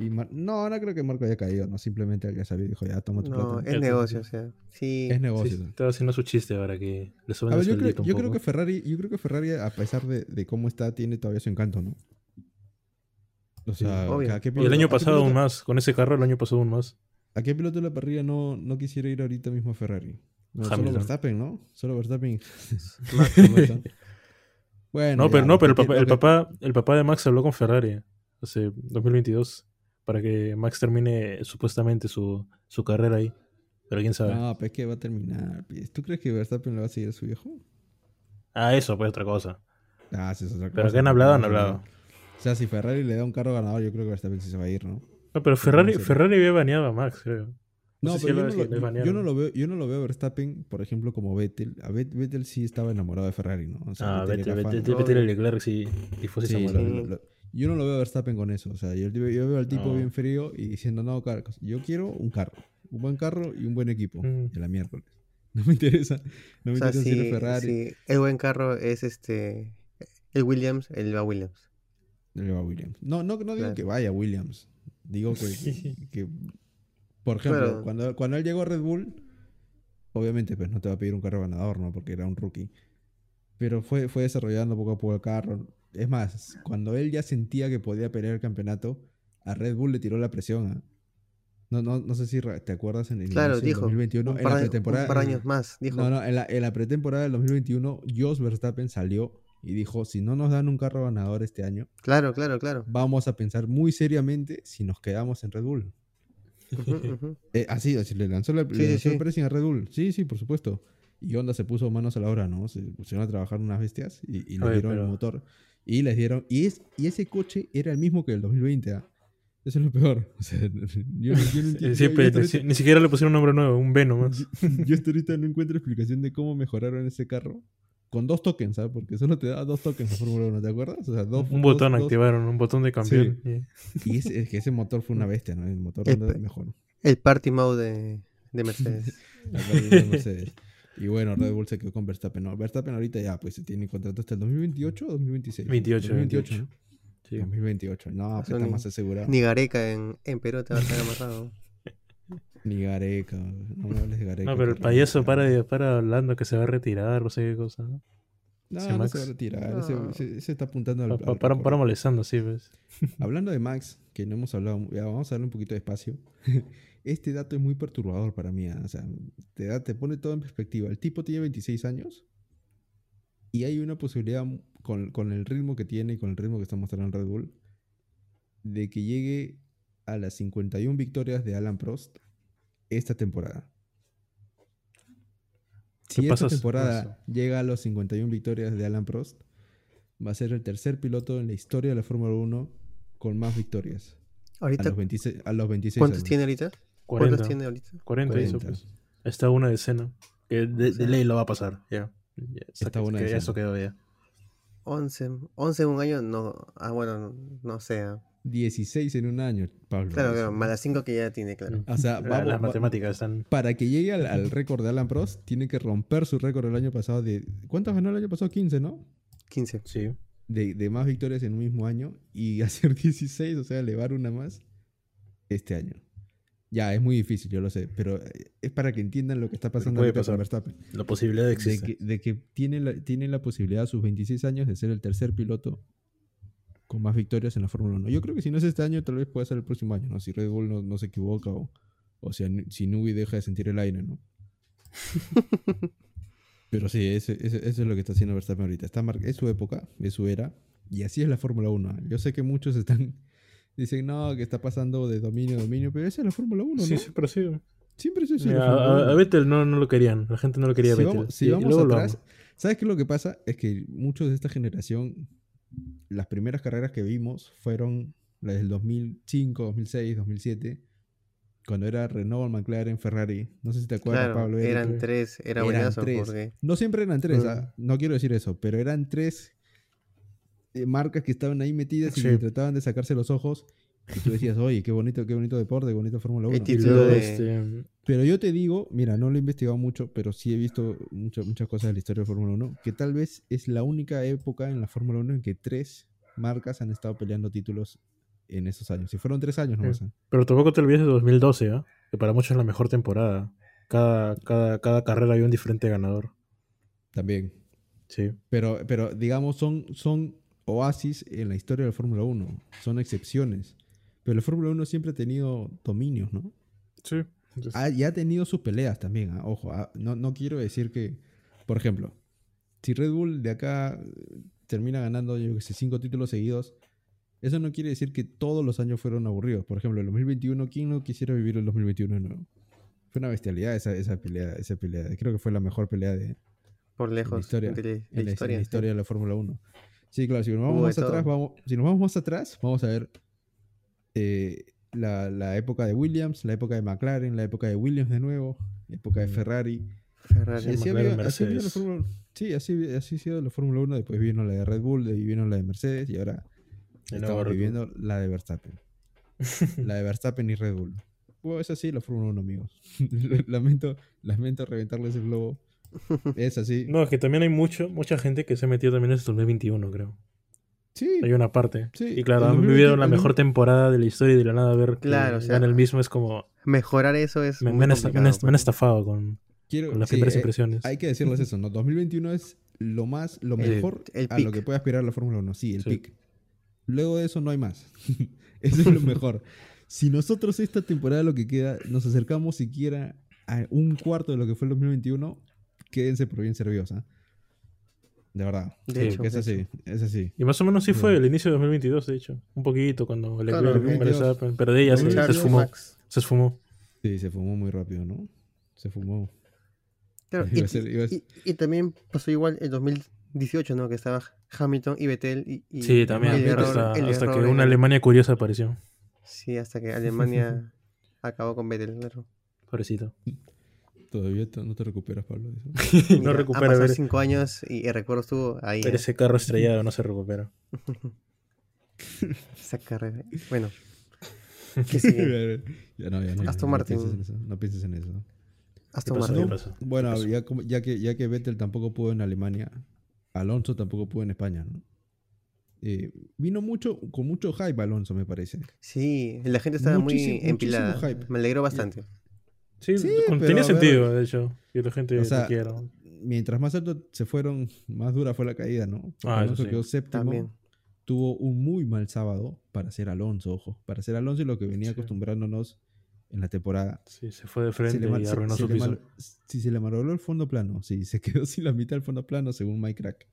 Y no, no creo que Marco haya caído, no. Simplemente alguien sabía y dijo, ya, toma tu no, Es negocio, o sea. Sí. Es negocio. estaba haciendo su chiste ahora que le suben el yo, creo, yo creo que Ferrari, yo creo que Ferrari, a pesar de, de cómo está, tiene todavía su encanto, ¿no? O sea, y el año pasado aún más, con ese carro el año pasado aún más. ¿A qué piloto de la parrilla no, no quisiera ir ahorita mismo a Ferrari? No, solo Verstappen, ¿no? Solo Verstappen. Bueno, no, pero, no, pero el, papá, el, papá, el papá de Max habló con Ferrari hace 2022 para que Max termine supuestamente su, su carrera ahí. Pero quién sabe. No, pues que va a terminar. ¿Tú crees que Verstappen le va a seguir a su viejo? Ah, eso, pues otra cosa. Ah, sí, es otra cosa. Pero que han hablado, han hablado. O sea, si Ferrari le da un carro ganador, yo creo que Verstappen sí se va a ir, ¿no? No, pero Ferrari, Ferrari había baneado a Max, creo. No, pero yo, no lo, veo, yo no lo veo a Verstappen, por ejemplo, como Vettel. A Vettel sí estaba enamorado de Ferrari, ¿no? ah, Vettel, Vettel, Vettel, y Leclerc sí, sí, Yo no lo veo a Verstappen con eso. O sea, yo, yo veo al tipo bien frío y diciendo, no, Carlos, yo quiero un carro. Un buen carro y un buen equipo. Mm. De la miércoles. No me interesa. No me interesa si es Ferrari. Sí, el buen carro es este. El Williams, el va Williams. El va Williams. No, no, no digo que vaya Williams. Digo que, que por ejemplo, cuando, cuando él llegó a Red Bull, obviamente pues no te va a pedir un carro ganador, ¿no? Porque era un rookie. Pero fue, fue desarrollando poco a poco el carro. Es más, cuando él ya sentía que podía pelear el campeonato, a Red Bull le tiró la presión. ¿ah? No, no, no sé si te acuerdas en el claro, dijo, 2021, en la pretemporada. Un par años más, dijo. No, no, en la, en la pretemporada del 2021, Jos Verstappen salió y dijo, si no nos dan un carro ganador este año, claro, claro, claro. Vamos a pensar muy seriamente si nos quedamos en Red Bull. Eh, así, así le lanzó la, presión a Red Bull. Sí, sí, por supuesto. Y Honda se puso manos a la obra, ¿no? Se pusieron a trabajar unas bestias y, y le dieron el motor. Y les dieron. Y, es, y ese coche era el mismo que el 2020. ¿ah? Eso es lo peor. O sea, yo, no ni, siquiera le pusieron un nombre nuevo, un B nomás. Yo, yo hasta ahorita no encuentro explicación de cómo mejoraron ese carro con dos tokens, ¿sabes? Porque solo te da dos tokens la Fórmula 1, ¿te acuerdas? O sea, dos, un botón activaron, un botón de campeón. Y ese, es que ese motor fue una bestia, ¿no? El motor el, mejor. El party mode de, de Mercedes. de Mercedes. Y bueno, Red Bull se quedó con Verstappen. No, Verstappen ahorita ya, pues tiene contrato hasta el 2028 o 2026. 28. 2028, ¿no? Sí. 2028. No, pues está más asegurado. Ni Gareca en, en Perú te va a estar amarrado. Ni Gareca, no me hables de Gareca. No, pero el payaso para, para hablando que se va a retirar, no sé qué cosa, ¿no? No, no se va a retirar, ese, está apuntando al... para, para, molestando, sí, ves. Hablando de Max, que no hemos hablado, vamos a darle un poquito de espacio. este dato es muy perturbador para mí, ¿ah? o sea, te, da, te pone todo en perspectiva. El tipo tiene 26 años y hay una posibilidad con, con el ritmo que tiene y con el ritmo que está mostrando en Red Bull de que llegue a las 51 victorias de Alan Prost esta temporada. Si esta temporada llega a los 51 victorias de Alan Prost, va a ser el tercer piloto en la historia de la Fórmula 1 con más victorias. Ahorita. A los 26, a los 26 ¿Cuántos tiene ahorita? 40, ¿Cuántos tiene ahorita? 40, hizo pues. Está una decena. Que de, ley lo va a pasar, ya. Está una decena. Eso quedó ya. 11, 11 en un año, no. Ah, bueno, no, no sé. 16 en un año, Pablo. Claro, claro, más las 5 que ya tiene, claro. O sea, las matemáticas están. Para que llegue al, récord de Alan Prost, tiene que romper su récord el año pasado de. ¿Cuántas ganó el año pasado? 15, ¿no? 15. Sí. De, de más victorias en un mismo año y hacer 16, o sea, elevar una más este año. Ya, es muy difícil, yo lo sé, pero eh, es para que entiendan lo que está pasando puede pasar. Verstappen. La posibilidad existe. De que, de que tiene, la, tiene la posibilidad a sus 26 años de ser el tercer piloto con más victorias en la Fórmula 1. Yo creo que si no es este año, tal vez pueda ser el próximo año, ¿no? Si Red Bull no, se equivoca o, o sea, si Nubi deja de sentir el aire, ¿no? Pero sí, eso es lo que está haciendo Verstappen ahorita. Está es su época, es su era, y así es la Fórmula 1. Yo sé que muchos están dicen, no, que está pasando de dominio a dominio, pero esa es la Fórmula 1, ¿no? Sí, siempre ha sido. Siempre ha sido. a, a, Vettel no, no lo querían, la gente no lo quería si Vettel. Vamos, si vamos atrás, ¿sabes qué es lo que pasa? Es que muchos de esta generación las primeras carreras que vimos fueron las del 2005, 2006, 2007, cuando era Renault, McLaren, Ferrari. No sé si te acuerdas, Pablo. Eran tres, era eran tres. No siempre eran tres, ah, no quiero decir eso, pero eran tres eh, marcas que estaban ahí metidas y trataban de sacarse los ojos y tú decías, oye, qué bonito, qué bonito deporte, qué bonito Fórmula 1. Este, pero yo te digo, mira, no lo he investigado mucho, pero sí he visto muchas muchas cosas de la historia de Fórmula 1, que tal vez es la única época en la Fórmula 1 en que tres marcas han estado peleando títulos en esos años. Si fueron tres años, no sí. Pero tampoco te olvides de 2012, ¿eh? que para muchos es la mejor temporada. Cada, cada, cada carrera hay un diferente ganador. También. Sí. Pero, pero digamos, son, son oasis en la historia de la Fórmula 1. Son excepciones. Pero la Fórmula 1 siempre ha tenido dominios, ¿no? Sí. y ha tenido sus peleas también, ¿ah? ojo. ¿ah? No, no quiero decir que, por ejemplo, si Red Bull de acá termina ganando, yo que sé, cinco títulos seguidos, eso no quiere decir que todos los años fueron aburridos. Por ejemplo, el 2021, ¿quién no quisiera vivir el 2021 de nuevo? Fue una bestialidad esa, esa pelea, esa pelea. Creo que fue la mejor pelea de, por lejos historia, de, la, historia, de la Fórmula 1. Sí, claro, si nos vamos más atrás, vamos, si nos vamos más atrás, vamos a ver eh, la, la, época de Williams, la época de McLaren, la época de Williams de nuevo, la época de mm. Ferrari. Ferrari, así, había, así la Fórmula Sí, así, así ha sido la Fórmula 1, después vino la de Red Bull, después vino la de Mercedes y ahora estamos viviendo la de Verstappen. la de Verstappen y Red Bull. Bueno, es así la Fórmula 1, amigos. lamento, lamento reventarles el globo es así. No, es que también hay mucho, mucha gente que se ha metido también en este 2021, creo. Sí. Hay una parte. Sí. Y claro, han vivido la mejor temporada de la historia y de la nada ver claro, que el mismo es como... Mejorar eso es Me, han, estafado con, las primeras eh, impresiones. Hay que decirles eso, ¿no? 2021 es lo más, lo mejor a lo que puede aspirar la Fórmula 1. Sí, el pick. Luego de eso no hay más. eso es lo mejor. si nosotros esta temporada lo que queda nos acercamos siquiera a un cuarto de lo que fue el 2021, quédense por bien servidos. ¿eh? De verdad. De hecho, es así, es así. Y más o menos sí fue el inicio de 2022, de hecho. Un poquito cuando le claro, pero de ella se, se, esfumó. Se esfumó. Sí, se fumó muy rápido, ¿no? Se fumó. y, también pasó igual en 2018, ¿no? Que estaba Hamilton y Vettel. Y, sí, también. hasta, que una Alemania curiosa apareció. Sí, hasta que Alemania acabó con Vettel, claro. Pobrecito. Todavía no te recuperas, Pablo. no recupera. Han cinco años y el recuerdo estuvo ahí. Pero ¿eh? ese carro estrellado no se recupera. Esa carrera. Bueno. ¿Qué sigue? ya no, ya no. Aston Martin. No pienses en eso. Aston Martin. Bueno, ya, ya, que, ya que Vettel tampoco pudo en Alemania, Alonso tampoco pudo en España, ¿no? Eh, vino mucho, con mucho hype Alonso, me parece. Sí, la gente estaba muy empilada. Me alegró bastante. Sí, tenía sentido, de hecho, que la gente o Mientras más alto se fueron, más dura fue la caída, ¿no? Ah, Alonso quedó séptimo. Tuvo un muy mal sábado para ser Alonso, ojo. Para ser Alonso y lo que venía acostumbrándonos en la temporada. Sí, se fue de frente y arruinó su piso. si se le malogró el fondo plano, sí, se quedó sin la mitad del fondo plano, según Mike Crack.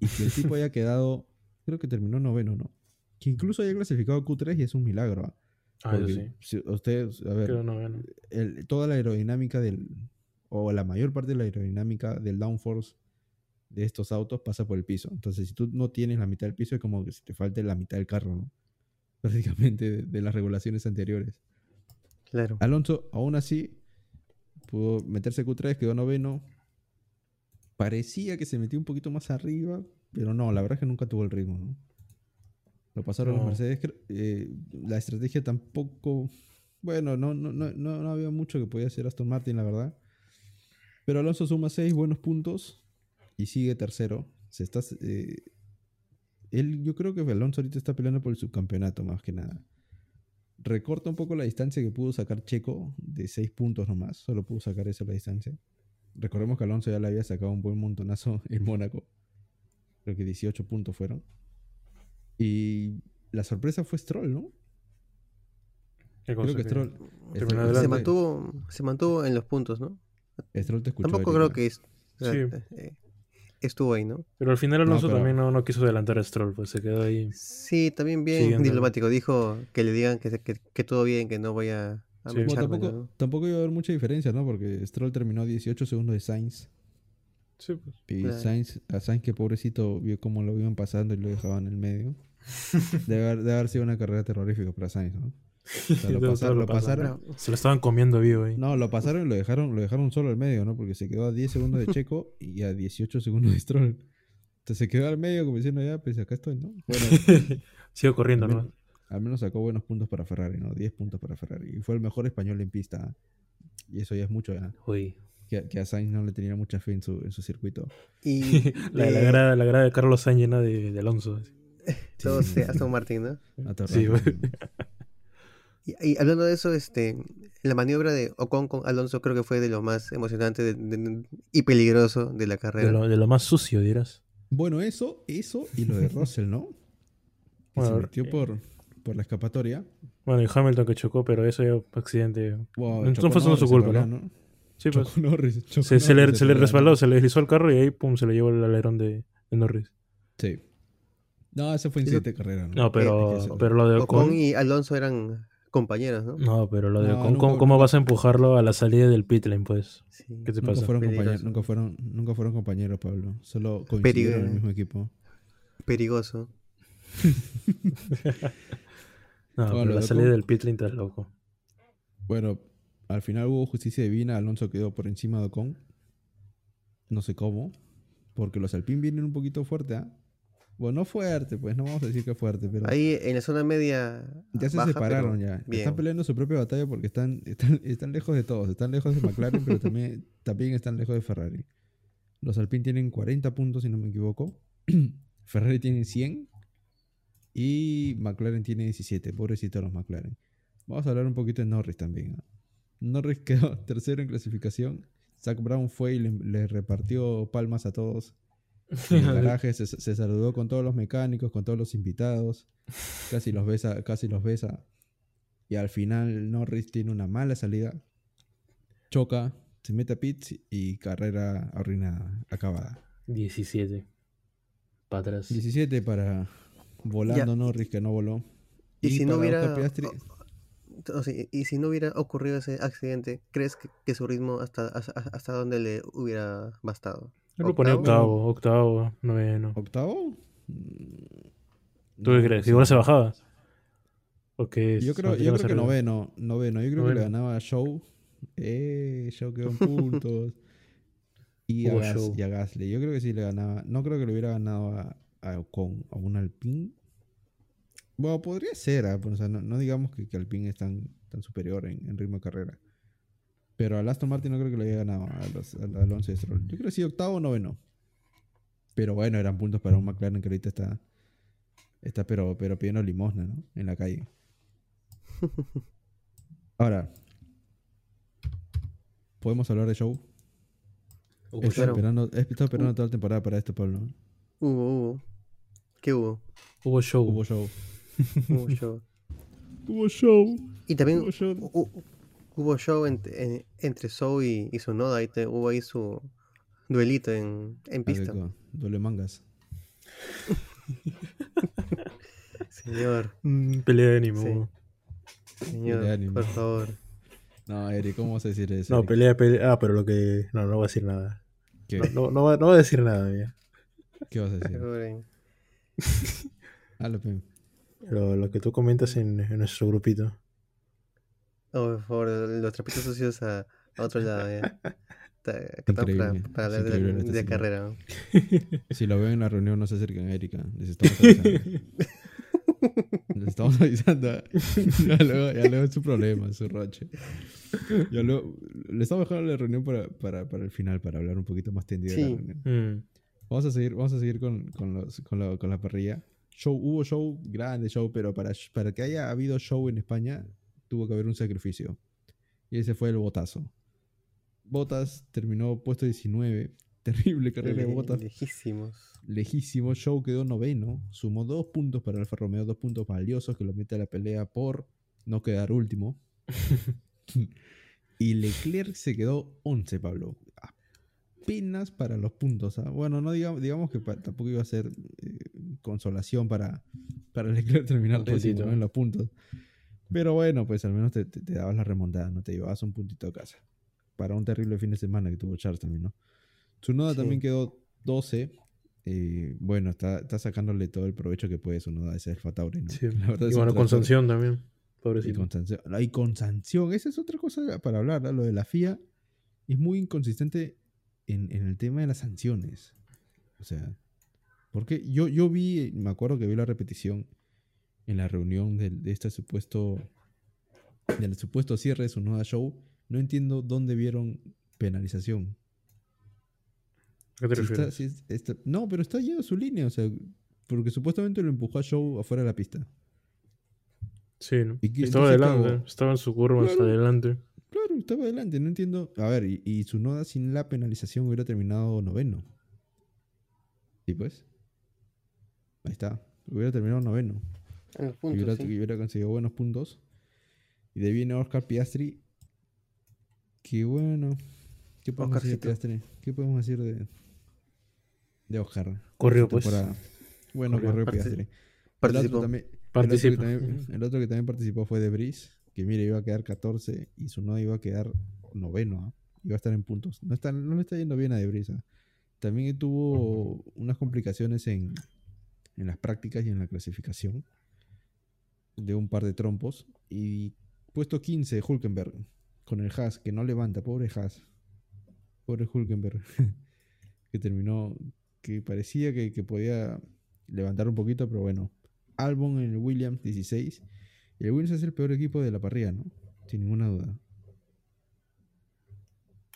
Y que el tipo haya quedado, creo que terminó noveno, ¿no? Que incluso haya clasificado Q3 y es un milagro. ¿Ah? Ah, sí. Si ustedes, a ver, toda la aerodinámica del, o la mayor parte de la aerodinámica del downforce de estos autos pasa por el piso. Entonces, si tú no tienes la mitad del piso, es como que si te falte la mitad del carro, ¿no? Prácticamente de, las regulaciones anteriores. Claro. Alonso, aún así, pudo meterse Q3, quedó noveno. Parecía que se metió un poquito más arriba, pero no, la verdad es que nunca tuvo el ritmo, ¿no? Lo pasaron los Mercedes. Eh, la estrategia tampoco. Bueno, no, no, no, no, había mucho que podía hacer Aston Martin, la verdad. Pero Alonso suma seis buenos puntos y sigue tercero. Se está, eh, él, yo creo que Alonso ahorita está peleando por el subcampeonato más que nada. Recorta un poco la distancia que pudo sacar Checo de seis puntos nomás. Solo pudo sacar eso la distancia. Recordemos que Alonso ya le había sacado un buen montonazo en Mónaco. Creo que 18 puntos fueron. Y la sorpresa fue Stroll, ¿no? Creo que Stroll, se, mantuvo, se mantuvo en los puntos, ¿no? Stroll te escuchó. Tampoco creo que eh, estuvo ahí, ¿no? Pero al final Alonso también no, no, quiso adelantar a Stroll, pues se quedó ahí. Sí, también bien diplomático. Dijo que le digan que, que, todo bien, que no voy a, tampoco, tampoco iba a haber mucha diferencia, ¿no? Porque Stroll terminó 18 segundos de Sainz. Sí, pues. Y Sainz, a Sainz que pobrecito vio cómo lo iban pasando y lo dejaban en el medio. Debe haber, sido una carrera terrorífica para Sainz, ¿no? lo, pasaron, Se lo estaban comiendo vivo ahí. No, lo pasaron y lo dejaron, lo dejaron solo al medio, ¿no? Porque se quedó a 10 segundos de Checo y a 18 segundos de Stroll. Entonces se quedó al medio como diciendo, ya, pues acá estoy, ¿no? Bueno, Sigo corriendo, ¿no? Al menos sacó buenos puntos para Ferrari, ¿no? 10 puntos para Ferrari. Y fue el mejor español en pista. Y eso ya es mucho, ¿ya? Uy. Que, a Sainz no le tenía mucha fe en su, en su circuito. Y la, la, grada, la grada de Carlos Sainz llena de, de Alonso. Todo sí. Aston Martin, ¿no? Sí, y, hablando de eso, este, la maniobra de Ocon con Alonso creo que fue de lo más emocionante y peligroso de la carrera. De lo, más sucio, dirás. Bueno, eso, eso y lo de Russell, ¿no? se metió eh, por, por la escapatoria. Bueno, y Hamilton que chocó, pero eso ya accidente. no fue solo su culpa, ¿no? Sí, pues. se, le, se le resbaló, se le deslizó el carro y ahí, pum, se le llevó el alerón de, de Norris. Sí. No, ese fue incidente de carrera. No, pero, pero lo de Ocon, y Alonso eran compañeros, ¿no? No, pero lo de ¿cómo, vas a empujarlo a la salida del pitlane, pues? ¿Qué te nunca pasa? Fueron compañeros, nunca, fueron, nunca fueron compañeros, Pablo. Solo coincidieron en el mismo equipo. Perigoso. no, pero la salida del pitlane está loco. Bueno, al final hubo justicia divina. Alonso quedó por encima de Ocon. No sé cómo. Porque los Alpine vienen un poquito fuerte, ¿ah? Bueno, no fuerte, pues no vamos a decir que fuerte, pero. Ahí en la zona media. Ya se separaron ya. Están peleando su propia batalla porque están, están, están lejos de todos. Están lejos de McLaren, pero también, también están lejos de Ferrari. Los Alpine tienen 40 puntos, si no me equivoco. Ferrari tiene 100. Y McLaren tiene 17. Pobrecitos los McLaren. Vamos a hablar un poquito de Norris también. Norris quedó tercero en clasificación. Zach Brown fue y le repartió palmas a todos en el garaje se, saludó con todos los mecánicos, con todos los invitados. Casi los besa, casi los besa. Y al final Norris tiene una mala salida. Choca, se mete a pits y carrera arruinada, acabada. 17. Para atrás. 17 para volando Norris que no voló. Y, si no hubiera y si no hubiera ocurrido ese accidente, ¿crees que, su ritmo hasta, hasta, hasta dónde le hubiera bastado? Yo lo ponía octavo, octavo, noveno. ¿Octavo? ¿Tú qué crees? ¿Igual se bajaba? yo creo, yo creo que noveno, noveno. Yo creo que le ganaba a Show. Eh, Show quedó en puntos. y, a Gasly. Yo creo que sí le ganaba. No creo que le hubiera ganado a, a, con, a un Alpine. Bueno, podría ser, ¿ah? no, digamos que, que Alpine es tan, tan superior en, en ritmo de carrera. Pero al Aston Martin no creo que lo haya ganado a los, al Stroll. Yo creo que sí, octavo o noveno. Pero bueno, eran puntos para un McLaren que ahorita está, está pero, pero pidiendo limosna, ¿no? En la calle. Ahora, ¿podemos hablar de show? He estado esperando, esperando toda la temporada para esto, Pablo. Hubo, hubo. ¿Qué hubo? Hubo show. Hubo show. Hubo show. hubo show. Y también hubo show entre Show y, y Sonoda, y hubo ahí su duelito en, en pista. Duele mangas. Señor. Mm, pelea de ánimo. Señor, por favor. No, Eri, ¿cómo vas a decir eso? No, pelea, pelea. Ah, pero lo que. No, no voy a decir nada. ¿Qué? No, no, no, voy a decir nada, mía. ¿Qué vas a decir? Lo, lo que tú comentas en, en nuestro grupito. Oh, por favor, los trapitos sucios a, otro lado, ya. para, para hablar de, carrera. Si lo veo en la reunión, no se acerquen a Erika. Les estamos avisando. Les estamos avisando. ya, luego, ya luego es su problema, su roche. Ya luego, le estamos dejando la reunión para, para, para, el final, para hablar un poquito más tendido de la reunión. Mm. Vamos a seguir, vamos a seguir con, con, los, con, la, con la parrilla. Show, hubo show, grande show, pero para, para que haya habido show en España, tuvo que haber un sacrificio. Y ese fue el botazo. Botas terminó puesto 19. Terrible carrera de Botas. Lejísimos. Lejísimo. Show quedó noveno. Sumó dos puntos para Alfa Romeo, dos puntos valiosos que lo mete a la pelea por no quedar último. y Leclerc se quedó 11, Pablo. Apenas para los puntos. ¿ah? Bueno, no digamos, digamos que tampoco iba a ser eh, consolación para, para Leclerc terminar en los puntos. Pero bueno, pues al menos te, dabas la remontada, ¿no? Te llevabas un puntito a casa. Para un terrible fin de semana que tuvo Charles también, ¿no? Tsunoda también quedó 12. Eh, bueno, está, está, sacándole todo el provecho que puede Tsunoda ese Alfa Tauri, ¿no? Sí. La verdad y bueno, con sanción también. Pobrecito. Y con, sanción. y con sanción. Esa es otra cosa para hablar, ¿no? Lo de la FIA es muy inconsistente en, en, el tema de las sanciones. O sea, porque yo, yo vi, me acuerdo que vi la repetición en la reunión de, este supuesto del supuesto cierre de su nueva show, no entiendo dónde vieron penalización. ¿Qué te refieres? no, pero está lleno su línea, o sea, porque supuestamente lo empujó a Show afuera de la pista. Sí, ¿no? estaba adelante, estaba en su curva claro, adelante. Claro, estaba adelante, no entiendo. A ver, y, y su noda sin la penalización hubiera terminado noveno. ¿Sí, pues? Ahí está, hubiera terminado noveno y hubiera, conseguido buenos puntos. Y de ahí viene Oscar Piastri. Que bueno. ¿Qué podemos decir de Piastri? ¿Qué podemos decir de, de Oscar? Corrió, pues. Bueno, corrió, Piastri. Participó. Participa. El, otro que también participó fue De Bris, que mire, iba a quedar 14 y su no iba a quedar noveno. ¿ah? Iba a estar en puntos. No, está, no le está yendo bien a De Bris. ¿ah? También tuvo unas complicaciones en, en las prácticas y en la clasificación de un par de trompos. Y puesto 15, Hulkenberg, con el Haas, que no levanta, pobre Haas. Pobre Hulkenberg, que terminó, que parecía que, podía levantar un poquito, pero bueno. Albon en el Williams 16. Y el Williams es el peor equipo de la parrilla, ¿no? Sin ninguna duda.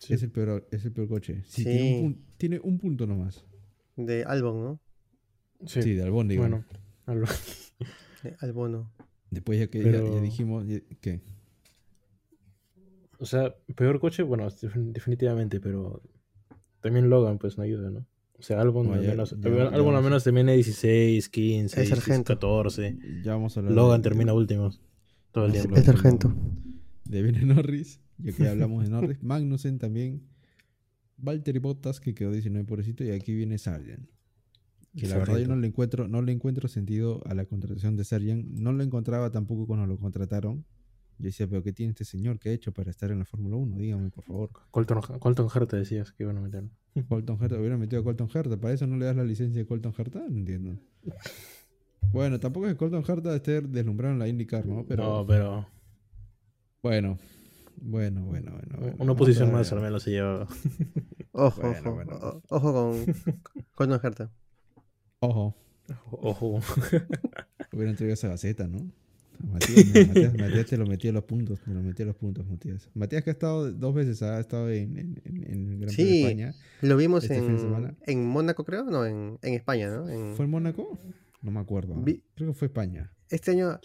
Es, el peor, es el peor coche. Sí, Tiene, un, punto nomás. De Albon, ¿no? Sí, de Albon, digo. Bueno, Albon. de Albono. Después ya que ya, dijimos que... O sea, peor coche, bueno, definitivamente, pero también Logan pues no ayuda, ¿no? O sea, Albon, al, menos, al menos termina 16, 15, 14. Ya vamos a Logan termina último. Todo el día. Es sargento. De viene Norris, ya que hablamos de Norris. Magnussen también. Valtteri Bottas, que quedó 19 pobrecito. Y aquí viene Sargent. Que la verdad yo no le encuentro, no le encuentro sentido a la contratación de Sargent. No lo encontraba tampoco cuando lo contrataron. Yo decía, pero ¿qué tiene este señor que ha hecho para estar en la Fórmula 1? Dígame, por favor. Colton, Colton Herta decías que iban a meter. Colton Herta, hubiera metido a Colton Herta. ¿Para eso no le das la licencia de Colton Herta? No entiendo. Bueno, tampoco es que Colton Herta esté deslumbrado en la IndyCar, ¿no? Pero, no, pero... Bueno, bueno, bueno, bueno. Una posición más al menos se lleva. ojo, ojo, ojo con Colton Herta. Ojo. Ojo. Hubiera entregado esa gaceta, ¿no? Matías, Matías, te lo metía a los puntos, me lo metía a los puntos, Matías. Matías que ha estado dos veces, ha estado en, en, en el Gran Premio de España. Lo vimos este en, en Mónaco, creo, no, en, en España, ¿no? ¿Fue en Mónaco? No me acuerdo. Creo que fue España. Este año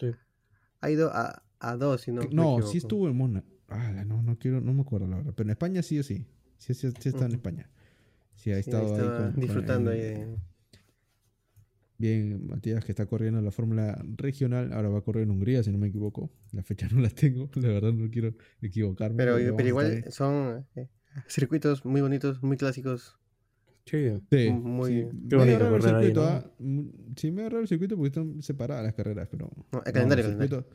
ha ido a, a dos, si no. No, sí estuvo en Mónaco. Ah, no, no quiero, no me acuerdo la verdad. Pero en España sí o sí. Sí, sí, sí está en España. Sí, ha estado ahí. disfrutando ahí de Bien, Matías que está corriendo la Fórmula Regional, ahora va a correr en Hungría, si no me equivoco. La fecha no la tengo, la verdad no quiero equivocarme. Pero, pero igual son eh, circuitos muy bonitos, muy clásicos. Sí, sí muy Qué bonito correr ahí, ah, Sí, me agarrado el circuito porque están separadas las carreras, pero... No, el calendario, el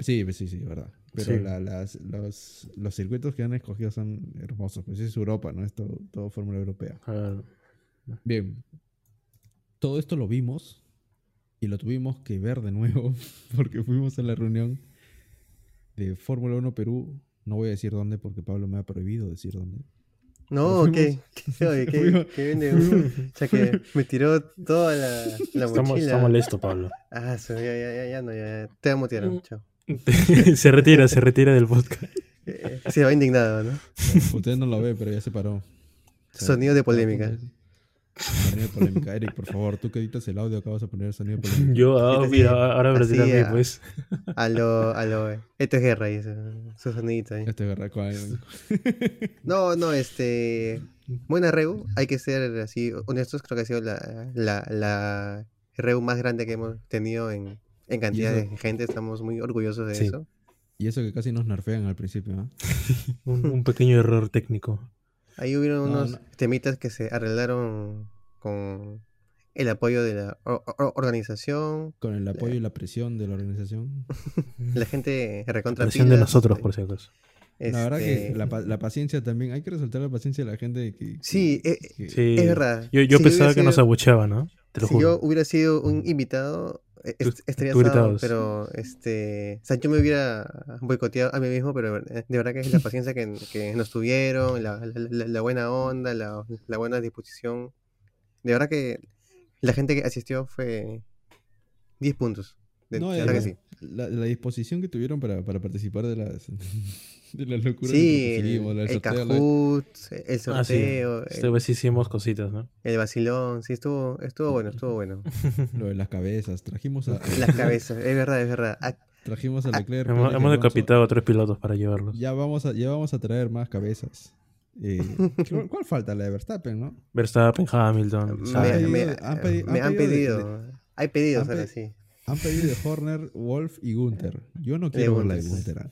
Sí, pues sí, sí, verdad. Pero las, los, los, circuitos que han escogido son hermosos. Pues es Europa, ¿no? Es todo, todo Fórmula Europea. Bien, todo esto lo vimos y lo tuvimos que ver de nuevo porque fuimos a la reunión de Fórmula 1 Perú. No voy a decir dónde porque Pablo me ha prohibido decir dónde. No. ¿Qué, qué, qué vende? o sea que me tiró toda la, la estamos, mochila. Está molesto, Pablo. Ah, ya, ya, ya, ya, no, ya. Te amo, tierra. Chao. se retira, se retira del podcast. Eh, se va indignado, ¿no? Usted no lo ve, pero ya se paró. Sonido de polémica. Sonido de polémica. Eric, por favor, tú que editas el audio, acá vas a poner el sonido de polémica. Yo, ah, mira, ahora me retiro a mí, pues. A lo, a lo, esto es guerra, y su sonidito ahí. Esto es guerra, ¿cuál? no, no, este, buena Reu, hay que ser así honestos, creo que ha sido la, la, la Reu más grande que hemos tenido en, en cantidad de gente, estamos muy orgullosos de eso. Y eso que casi nos nerfean al principio, ¿no? un, un pequeño error técnico. Ahí hubieron unos temitas que se arreglaron con el apoyo de la organización. Con el apoyo y la presión de la organización. la gente recontra. La presión de nosotros, por si acaso. La verdad que este la, paciencia también, hay que resaltar la paciencia de la gente. Que, sí, eh, es verdad. Yo, pensaba que nos abucheaba, ¿no? si yo hubiera sido un invitado, e, estaría asado, pero este, o sea, yo me hubiera boicoteado a mí mismo, pero de verdad que es la paciencia que, que nos tuvieron, la, la, buena onda, la, la, buena disposición. De verdad que la gente que asistió fue 10 puntos. De, no, verdad que sí. la, disposición que tuvieron para, para participar de las, de las locuras sí, el, el, el Kahoot, el sorteo. Ah, sí. Esta vez hicimos cositas, ¿no? El vacilón, sí, estuvo, estuvo bueno, estuvo bueno. Lo de las cabezas, trajimos a... Las cabezas, es verdad, es verdad. Trajimos a Leclerc. hemos, decapitado a tres pilotos para llevarlos. Ya vamos a, ya vamos a traer más cabezas. Eh, ¿cuál, falta? La de Verstappen, ¿no? Verstappen, Hamilton. Me, me, han, pedido. Hay pedidos ahora sí. Han pedido de Horner, Wolf y Gunther. Yo no quiero ver la de Gunther.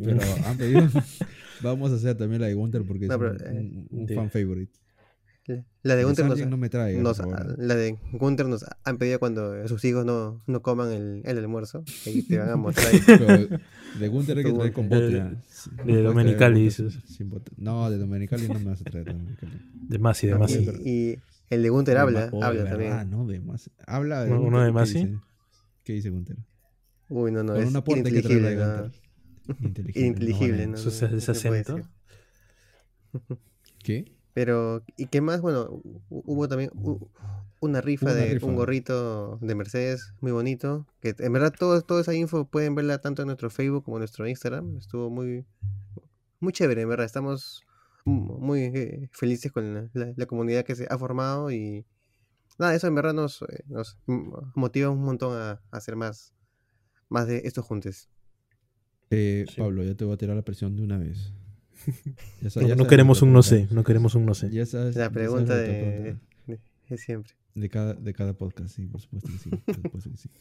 ¿Ah? Pero han pedido. Vamos a hacer también la de Gunter porque es un, eh, fan favorite. La de Gunter nos, no me trae, nos, la de Gunter nos han pedido cuando sus hijos no, no coman el, el almuerzo. Y te van a mostrar. de Gunter hay que traer con bote. De, Domenicali dices. No, de Domenicali no me vas a traer. De Masi, de Masi. Y, el de Gunter habla, habla también. Ah, no, de Masi. Habla de ¿Uno de Masi? ¿Qué dice Gunter? Uy, no, no, es una inteligible. No. Inteligible, inteligible ¿no? Ese acento. ¿Qué? Pero, ¿y qué más? Bueno, hubo también una rifa de un gorrito de Mercedes muy bonito. Que en verdad todo, toda esa info pueden verla tanto en nuestro Facebook como en nuestro Instagram. Estuvo muy, muy chévere, en verdad. Estamos muy eh, felices con la, comunidad que se ha formado y nada, eso en verdad nos, eh, nos motiva un montón a, hacer más, más de estos juntes. Eh, Pablo, ya te voy a tirar la presión de una vez. no, queremos un no sé, no queremos un no sé. la pregunta de, siempre. De cada, de cada podcast, sí, por supuesto que sí.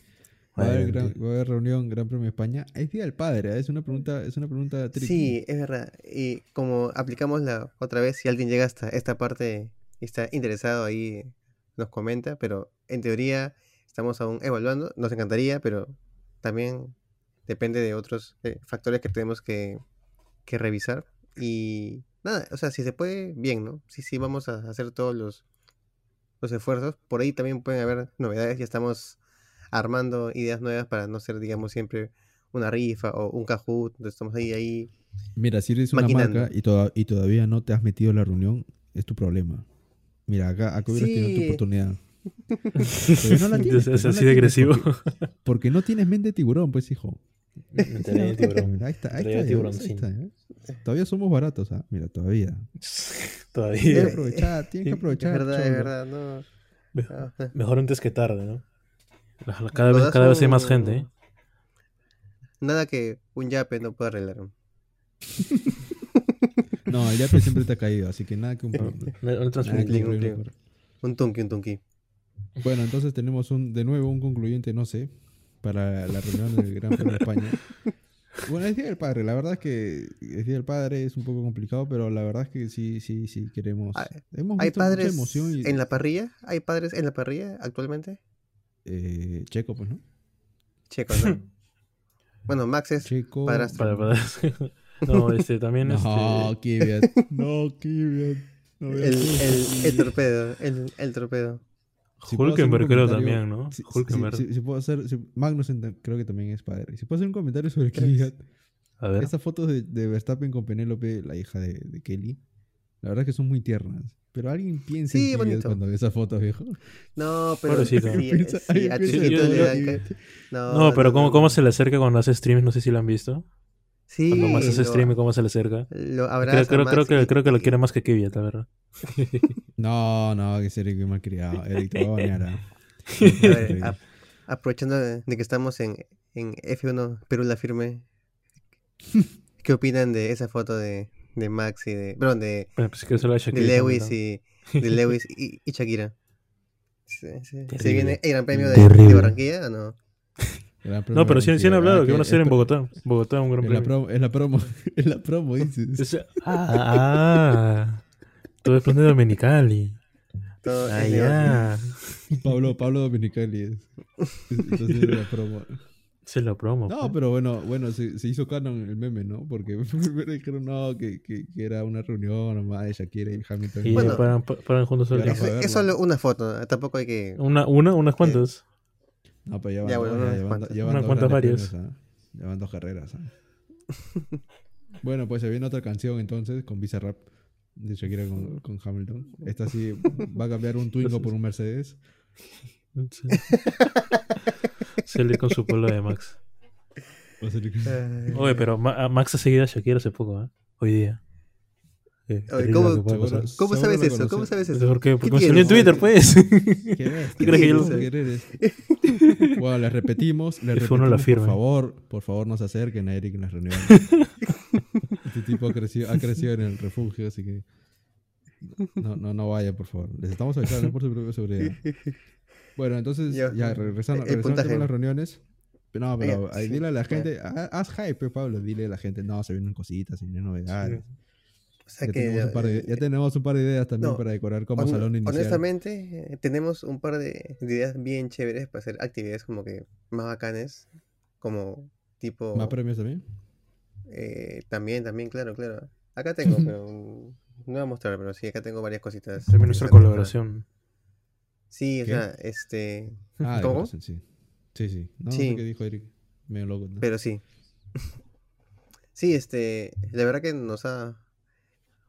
Va a, haber reunión Gran Premio de España. Es Día del Padre, ¿eh? es una pregunta, es una pregunta Sí, es verdad. Y como aplicamos la otra vez, si alguien llega hasta esta parte y está interesado ahí, nos comenta, pero en teoría estamos aún evaluando. Nos encantaría, pero también depende de otros eh, factores que tenemos que, que revisar. Y nada, o sea, si se puede, bien, ¿no? Sí, sí, vamos a hacer todos los, los esfuerzos. Por ahí también pueden haber novedades, ya estamos armando ideas nuevas para no ser, digamos, siempre una rifa o un Kahoot. Estamos ahí, ahí. Mira, si eres una marca y, y todavía no te has metido en la reunión, es tu problema. Mira, acá, acá hubieras tenido tu oportunidad. no la tienes, es, así de agresivo. Porque, no tienes mente de tiburón, pues, hijo. tiburón. Ahí está, ahí está. ¿eh? Todavía somos baratos, ¿ah? Mira, todavía. todavía. Tienes que aprovechar, tienes que aprovechar. Es verdad, es verdad, no. Mejor, antes que tarde, ¿no? Cada vez, cada vez hay más gente, ¿eh? Nada que un yape no pueda arreglar. no, el yape siempre te ha caído, así que nada que un... un, tunki, un tunki. Bueno, entonces tenemos un, de nuevo un concluyente, no sé, para la reunión del Gran Premio de España. Bueno, es Día del Padre. La verdad es que es Día del Padre es un poco complicado, pero la verdad es que sí, sí, sí queremos. ¿Hay padres en la parrilla? ¿Hay padres en la parrilla actualmente? Eh, Checo, pues, ¿no? Checo, ¿no? bueno, Max es Checo. Para, no, este también. No, este... Kvyat. No, Kvyat. No, el, el, el, torpedo. El, el torpedo. Si Hulkenberg creo también, ¿no? Si, Hulkenberg. Si, puedo hacer, Magnus creo que también es padre. Si puedo hacer un comentario sobre Kvyat. A ver. Estas fotos de, de, Verstappen con Penélope, la hija de, de, Kelly, la verdad es que son muy tiernas. Pero alguien piensa en Kvyat cuando ve esas fotos, viejo. No, pero sí, no, no, pero ¿cómo, ¿cómo se le acerca cuando hace streams? No sé si lo han visto. Sí. Cuando más hace stream, ¿cómo se le acerca? Lo creo, creo, creo, que, creo que lo quiere más que Kvyat, la verdad. no, no, que ser mal criado. Eric te va a bañar. ¿ah? aprovechando de, que estamos en, en F1 Perú la firme, ¿qué opinan de esa foto de, de Max y de. Perdón, de, pues de Lewis, y, de Lewis y, Shakira? ¿Se, se, viene el Gran Premio de, de Barranquilla o no? No, pero sí, han hablado que van a ser en Bogotá. Bogotá, un gran premio. Es la promo, es la promo, dices. ah, todo es plan de Dominicali. Todo ah, ya. Pablo, Pablo Dominicali es. Entonces la promo. Se lo promo. No, pues. pero bueno, bueno, se, se, hizo canon el meme, ¿no? Porque primero dijeron no, que, que, que, era una reunión nomás de Shakira y Hamilton. Y bueno, paran, paran juntos el es, es solo una foto, tampoco hay que. Una, una, unas cuantas. No, pero ya van, ya, unas cuantas varias. Ya van dos carreras. bueno, pues se viene otra canción entonces con Rap de Shakira con, con Hamilton. Esta sí va a cambiar un Twingo por un Mercedes. Se con su pueblo de Max. Oye, pero Max ha seguido a Shakira hace poco, ¿eh? Hoy día. ¿Cómo, ¿cómo sabes eso? ¿Cómo sabes eso? Porque, porque salió en Twitter, pues. ¿Qué, crees que yo lo Bueno, les repetimos. Les repetimos, la por favor, por favor, no se acerquen a Eric en las reuniones. este tipo ha crecido, ha crecido en el refugio, así que. No, no, no vayan, por favor. Les estamos avisando por su propia seguridad. Bueno, entonces, ya regresando, regresando a las reuniones. No, pero ahí dile a la gente, haz hype, Pablo, dile a la gente, no, se vienen cositas, se vienen novedades. Ya, tenemos un par de, ideas también para decorar como salón inicial. Honestamente, eh, tenemos un par de, ideas bien chéveres para hacer actividades como que más bacanes, como tipo... ¿Más premios también? Eh, también, también, claro, claro. Acá tengo, pero no voy a mostrar, pero sí, acá tengo varias cositas. También nuestra colaboración. Sí, o sea, este... Ah, ¿Cómo? Sí, sí. sí. No, sí. sé qué dijo Eric. Medio loco. Pero sí. sí, este... La verdad que nos ha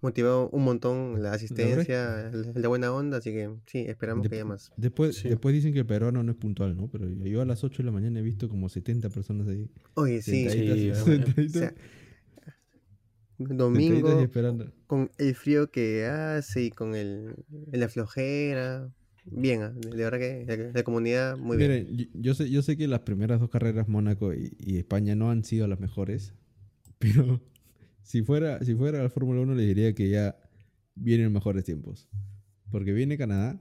motivado un montón la asistencia, la, buena onda, así que sí, esperamos que haya más. Después, después dicen que el peruano no es puntual, ¿no? Pero yo a las 8 de la mañana he visto como 70 personas ahí. Oye, sí. domingo, con el frío que hace y con el, la flojera. Bien, ah, de verdad que la, comunidad muy bien. Miren, yo, sé, yo sé que las primeras dos carreras, Mónaco y, y España, no han sido las mejores, pero si fuera, si fuera la Fórmula 1, le diría que ya vienen mejores tiempos. Porque viene Canadá,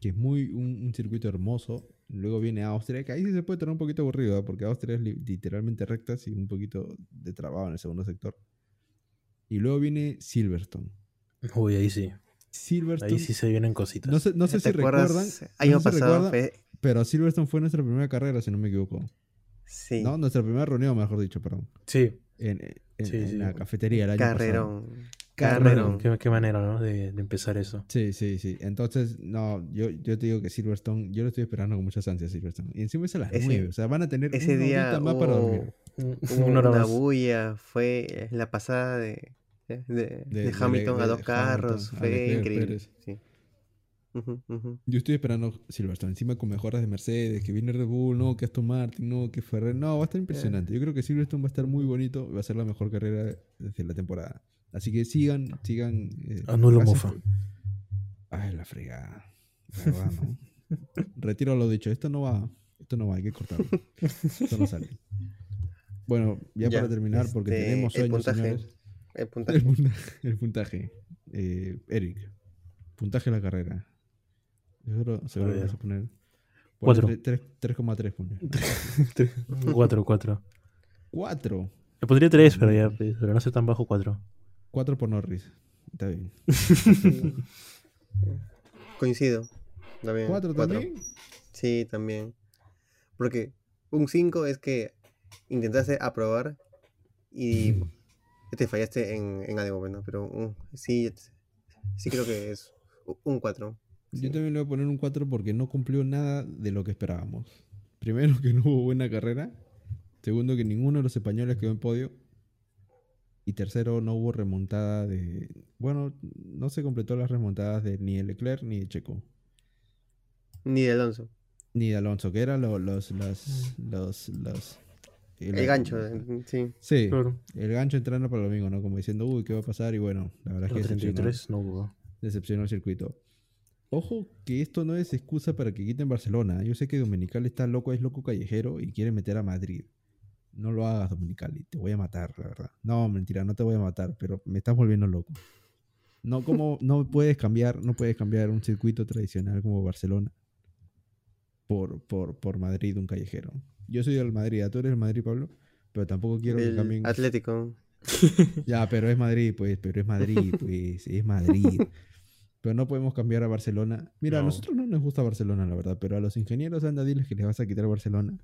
que es muy un, circuito hermoso. Luego viene Austria, que ahí sí se puede tener un poquito aburrido, ¿eh? porque Austria es literalmente recta y un poquito de trabajo en el segundo sector. Y luego viene Silverstone. Uy, ahí sí. Silverstone. Ahí sí se vienen cositas. No sé, no sé si recuerdan. Año pasado Pero Silverstone fue nuestra primera carrera, si no me equivoco. Sí. No, nuestra primera reunión, mejor dicho, perdón. Sí. En, en, la cafetería el año Carrerón. Carrerón. Qué, qué, manera, ¿no? De, de, empezar eso. Sí, sí, sí. Entonces, no, yo, yo te digo que Silverstone, yo lo estoy esperando con muchas ansias, Silverstone. Y encima es a las nueve, o sea, van a tener ese día más para dormir. una, bulla, fue la pasada de, de, de Hamilton a dos carros, fue increíble. Sí. Yo estoy esperando Silverstone, encima con mejoras de Mercedes, que viene Red Bull, no, que Aston Martin, no, que Ferrer, no, va a estar impresionante. Yo creo que Silverstone va a estar muy bonito, va a ser la mejor carrera de la temporada. Así que sigan, sigan. Eh, Anulo mofa. Ay, la fregada. verdad, ¿no? Retiro lo dicho, esto no va, esto no va, hay que cortarlo. esto no sale. Bueno, ya, para terminar, porque este, tenemos sueños, el señores. El puntaje. El puntaje. Eh, Eric, puntaje de la carrera. Seguro, seguro vas a poner. 3,3 pone. 4, 4. 4. Le pondría 3, pero ya, pero no sé tan bajo 4. 4 por Norris. Está bien. Coincido. También. ¿4 también? Sí, también. Porque un 5 es que intentaste aprobar y te fallaste en, en algo, bueno, pero uh, sí, sí creo que es un 4. Yo también le voy a poner un 4 porque no cumplió nada de lo que esperábamos. Primero, que no hubo buena carrera. Segundo, que ninguno de los españoles quedó en podio. Y tercero, no hubo remontada de. Bueno, no se completó las remontadas de ni de Leclerc ni de Checo. Ni de Alonso. Ni de Alonso, que eran los. los, los, el, gancho, sí. Sí, el gancho entrando para el domingo, ¿no? Como diciendo, uy, ¿qué va a pasar? Y bueno, la verdad es que decepcionó, no hubo. decepcionó el circuito. Ojo que esto no es excusa para que quiten Barcelona. Yo sé que Dominical está loco, es loco callejero y quiere meter a Madrid. No lo hagas, Dominicali. Te voy a matar, la verdad. No, mentira, no te voy a matar, pero me estás volviendo loco. No, como no puedes cambiar, no puedes cambiar un circuito tradicional como Barcelona por, por, por Madrid, un callejero. Yo soy del Madrid, tú eres del Madrid, Pablo, pero tampoco quiero que cambien. Atlético. Ya, pero es Madrid, pues, pero es Madrid, pues, es Madrid. Pero no podemos cambiar a Barcelona. Mira, a nosotros no nos gusta Barcelona, la verdad, pero a los ingenieros anda diles que les vas a quitar Barcelona.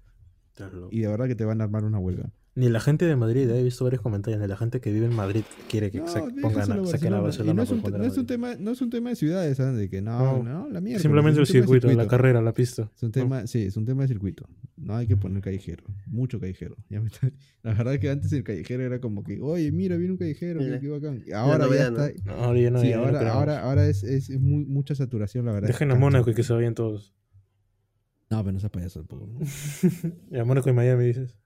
Y de verdad que te van a armar una huelga. Ni la gente de Madrid, he visto varios comentarios, ni la gente que vive en Madrid quiere que se pongan a, saquen a Barcelona. no, es un, no es un, tema, no es un tema de ciudades, ¿sabes? De que no, no, la mierda. Simplemente el circuito, la carrera, la pista. Es un tema, sí, es un tema de circuito. No hay que poner callejero, mucho callejero. La verdad es que antes el callejero era como que, oye, mira, viene un callejero, qué bacán. Ahora ya está. Ahora ya no, sí, ahora, ahora, ahora es, es muy, mucha saturación, la verdad. Dejen a Mónaco y que se vayan todos. No, pero no seas payaso tampoco. y a Mónaco y Miami dices.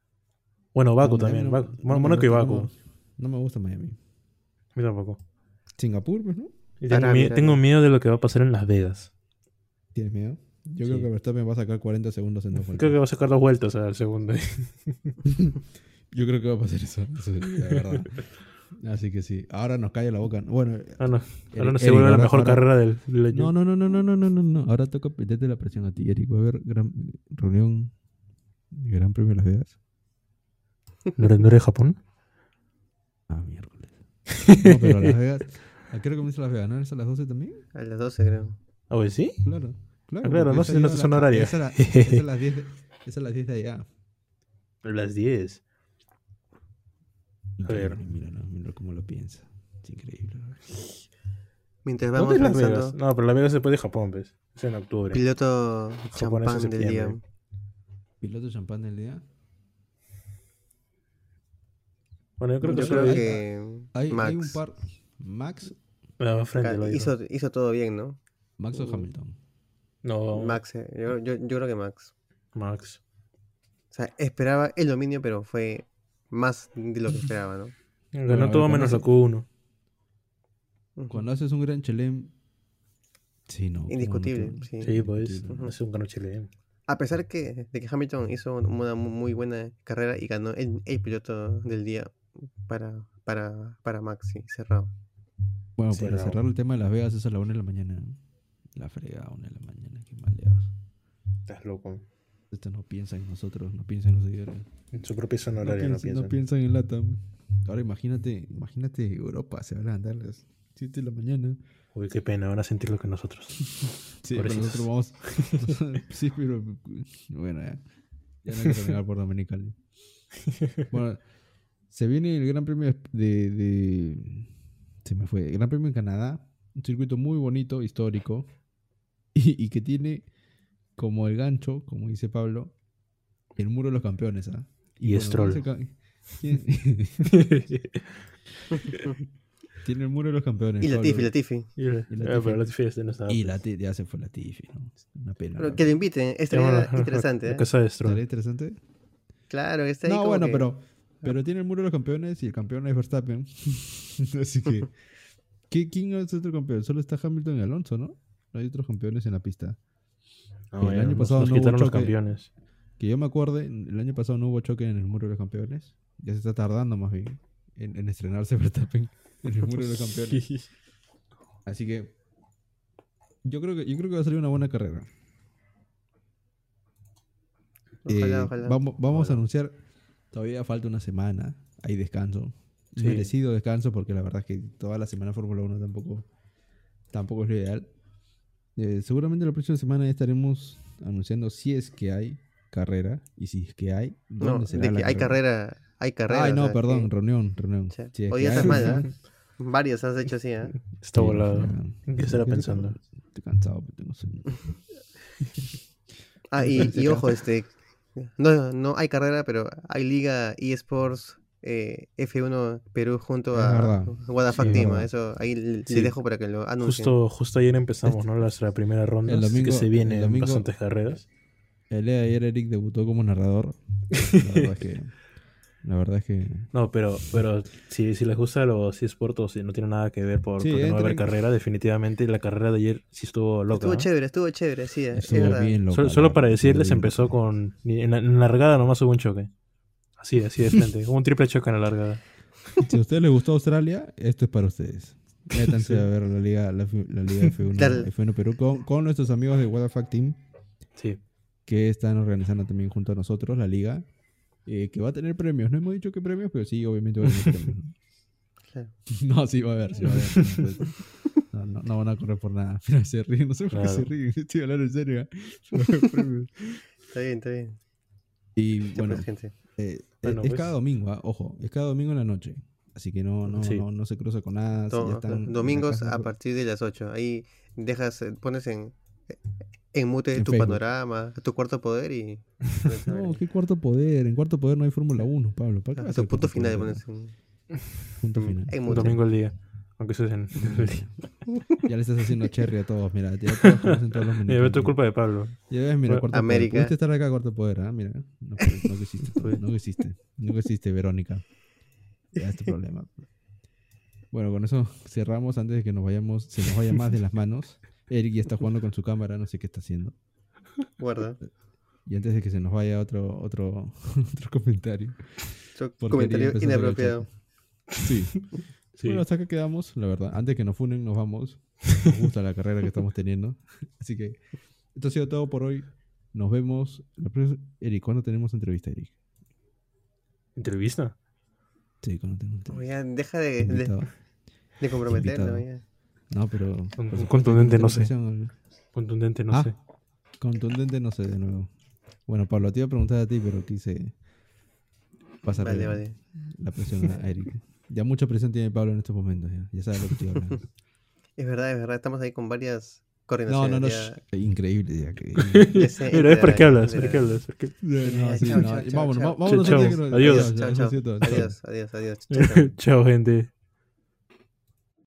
Bueno, Baku también. Mónaco y Baku. No, me gusta Miami. A mí tampoco. Singapur, pues, ¿no? tengo, miedo, de lo que va a pasar en Las Vegas. ¿Tienes miedo? Yo creo que Verstappen va a sacar 40 segundos en dos vueltas. Creo que va a sacar dos vueltas al segundo. Yo creo que va a pasar eso. eso la verdad. Así que sí. Ahora nos cae la boca. Bueno, ah, no. ahora no se vuelve la mejor carrera del, año. No, no, no, no, no, no, no, no. Ahora toca meterte la presión a ti, Eric. Va a haber gran reunión Gran Premio de Las Vegas. ¿No eres, de Japón? Ah, miércoles. No, pero Las Vegas. ¿A qué hora comienza Las Vegas? ¿No es a las 12 también? A las 12, creo. ¿Ah, pues sí? Claro. Claro, ah, claro no sé si no son horarios. Esa es las 10 de, esa es las 10 de allá. Pero las 10. A ver. Mira, no, mira cómo lo piensa. Es increíble. Mientras vamos es Las No, pero Las Vegas se puede de Japón, ¿ves? Es en octubre. Piloto champán del día. ¿Piloto champán del día? Bueno, yo creo que, yo creo que hay, Max. hay, un par. Max. No, frente, hizo, hizo todo bien, ¿no? Max o Hamilton. No. Max, eh. yo, yo, yo, creo que Max. Max. O sea, esperaba el dominio, pero fue más de lo que esperaba, ¿no? Ganó todo menos la Q1. Cuando haces un gran chelem. Sí, no. Indiscutible. sí. sí, pues. Hace un gran chelem. A pesar que, de que Hamilton hizo una muy buena carrera y ganó el, el piloto del día para, para, para Maxi, cerrado. Bueno, para cerrar el tema de Las Vegas es a la 1 de la mañana. La frega, 1 de la mañana, qué maleados. Estás loco. Esto no piensa en nosotros, no piensa en los seguidores. En su propia zona horaria no, piensan. No piensan en LATAM. Ahora imagínate, imagínate Europa, se van a andar las 7 de la mañana. Uy, qué pena, van a sentir lo que nosotros. sí, pero nosotros vamos. sí, pero bueno, ya. Ya no hay que negar por Dominicali. Bueno, se viene el Gran Premio de, de, Se me fue. El Gran Premio en Canadá. Un circuito muy bonito, histórico. Y, y que tiene como el gancho, como dice Pablo, el muro de los campeones. ¿ah? Y, y Stroll. Tiene el muro de los campeones. Y Latifi, Latifi. Y, la, pero Latifi este no estaba. Y Latifi, ya se fue Latifi, ¿no? Una pena. Pero que lo inviten, estaría interesante. ¿eh? ¿Estaría interesante? Claro, está ahí No, bueno, pero, pero tiene el muro de los campeones y el campeón es Verstappen. Así que. ¿qué, ¿Quién es otro campeón? Solo está Hamilton y Alonso, ¿no? No hay otros campeones en la pista. No, el año pasado no hubo choque, campeones. Que yo me acuerde, el año pasado no hubo choque en el muro de los campeones. Ya se está tardando más bien en, en estrenarse Verstappen en el muro de los campeones. Así que yo creo que yo creo que va a salir una buena carrera. Ojalá, eh, Vamos, vamos a anunciar, todavía falta una semana, hay descanso. Merecido descanso porque la verdad es que toda la semana Fórmula 1 tampoco, tampoco es lo ideal. Eh, seguramente la próxima semana ya estaremos anunciando si es que hay carrera y si es que hay, ¿dónde será de que hay carrera hay carreras. Ay, no, perdón, reunión, reunión. Hoy estás mal, ¿eh? Varios has hecho así, ¿eh? Está volado. ¿Qué estará pensando? Estoy cansado, pero tengo sueño. ah, y, y ojo, este. No, no hay carrera, pero hay Liga eSports eh, F1 Perú junto a Guadafact Team. Eso ahí le dejo para que lo anuncien. Justo, justo ayer empezamos, ¿no? La, primera ronda. El domingo, que se viene bastantes carreras. El día de ayer Eric debutó como narrador. La verdad es que la verdad es que. No, pero, pero si, si les gusta los eSports o si no tiene nada que ver por, porque no va a haber carrera, definitivamente la carrera de ayer sí estuvo loca. Estuvo chévere, estuvo chévere, sí. Estuvo bien loca, solo, para decirles, empezó con. En la, largada nomás hubo un choque. Así, así de frente. hubo un triple choque en la largada. Si a ustedes les gustó Australia, esto es para ustedes. Métanse a ver la Liga, la, liga F1, F1 Perú con, con, nuestros amigos de WTF Team. Sí. Que están organizando también junto a nosotros la liga. Eh, que va a tener premios. No hemos dicho qué premios, pero sí, obviamente va a tener premios. ¿no? sí va a haber, sí va a haber. No, no, no, van a correr por nada. Mira, se ríen, no sé por qué se ríen. Estoy hablando en serio. ¿eh? está bien, está bien. Y bueno, eh, es pues cada domingo, ¿ah? ojo, es cada domingo en la noche. Así que no, no, no, no, se cruza con nada. domingos a partir de las 8. Ahí dejas, pones en, en mute tu panorama, tu cuarto poder y. no, ¿qué cuarto poder? En cuarto poder no hay Fórmula 1, Pablo. ¿Para qué ah, tu punto final de en... Punto final. Un domingo al día. Aunque eso es en el día. Ya le estás haciendo cherry a todos, mira. Ya todos conocen todos los minutos. Ya ves tu culpa de Pablo. Ya ves, mira, cuarto América. poder. Pudiste estar acá, cuarto poder, ¿ah? Mira. No, no que hiciste, no que hiciste. No que hiciste, Verónica. Ya es tu problema. Bueno, con eso cerramos antes de que nos vayamos, se nos vaya más de las manos. Eric ya está jugando con su cámara, no sé qué está haciendo. Guarda. Y antes de que se nos vaya otro, otro, otro comentario. comentario inapropiado. Sí. Bueno, hasta que quedamos, la verdad. Antes que nos funen, nos vamos. Nos gusta la carrera que estamos teniendo. Así que esto ha sido todo por hoy. Nos vemos. Eric, ¿cuándo tenemos entrevista, Eric? ¿Entrevista? Sí, contundente. deja de, de, de comprometerlo. No, pero. contundente no sé. Contundente no sé. Contundente no sé de nuevo. Bueno, Pablo, te iba a preguntar a ti, pero quise pasar la presión a Eric. Ya mucha presión tiene Pablo en estos momentos, ya, ya sabes lo que estoy hablando. Es verdad, es verdad, estamos ahí con varias coordinaciones. No, no, no, increíble ya. Que... Pero es para qué hablas, para qué hablas. Vámonos, vámonos. Adiós. Adiós, adiós, adiós. Chao, gente.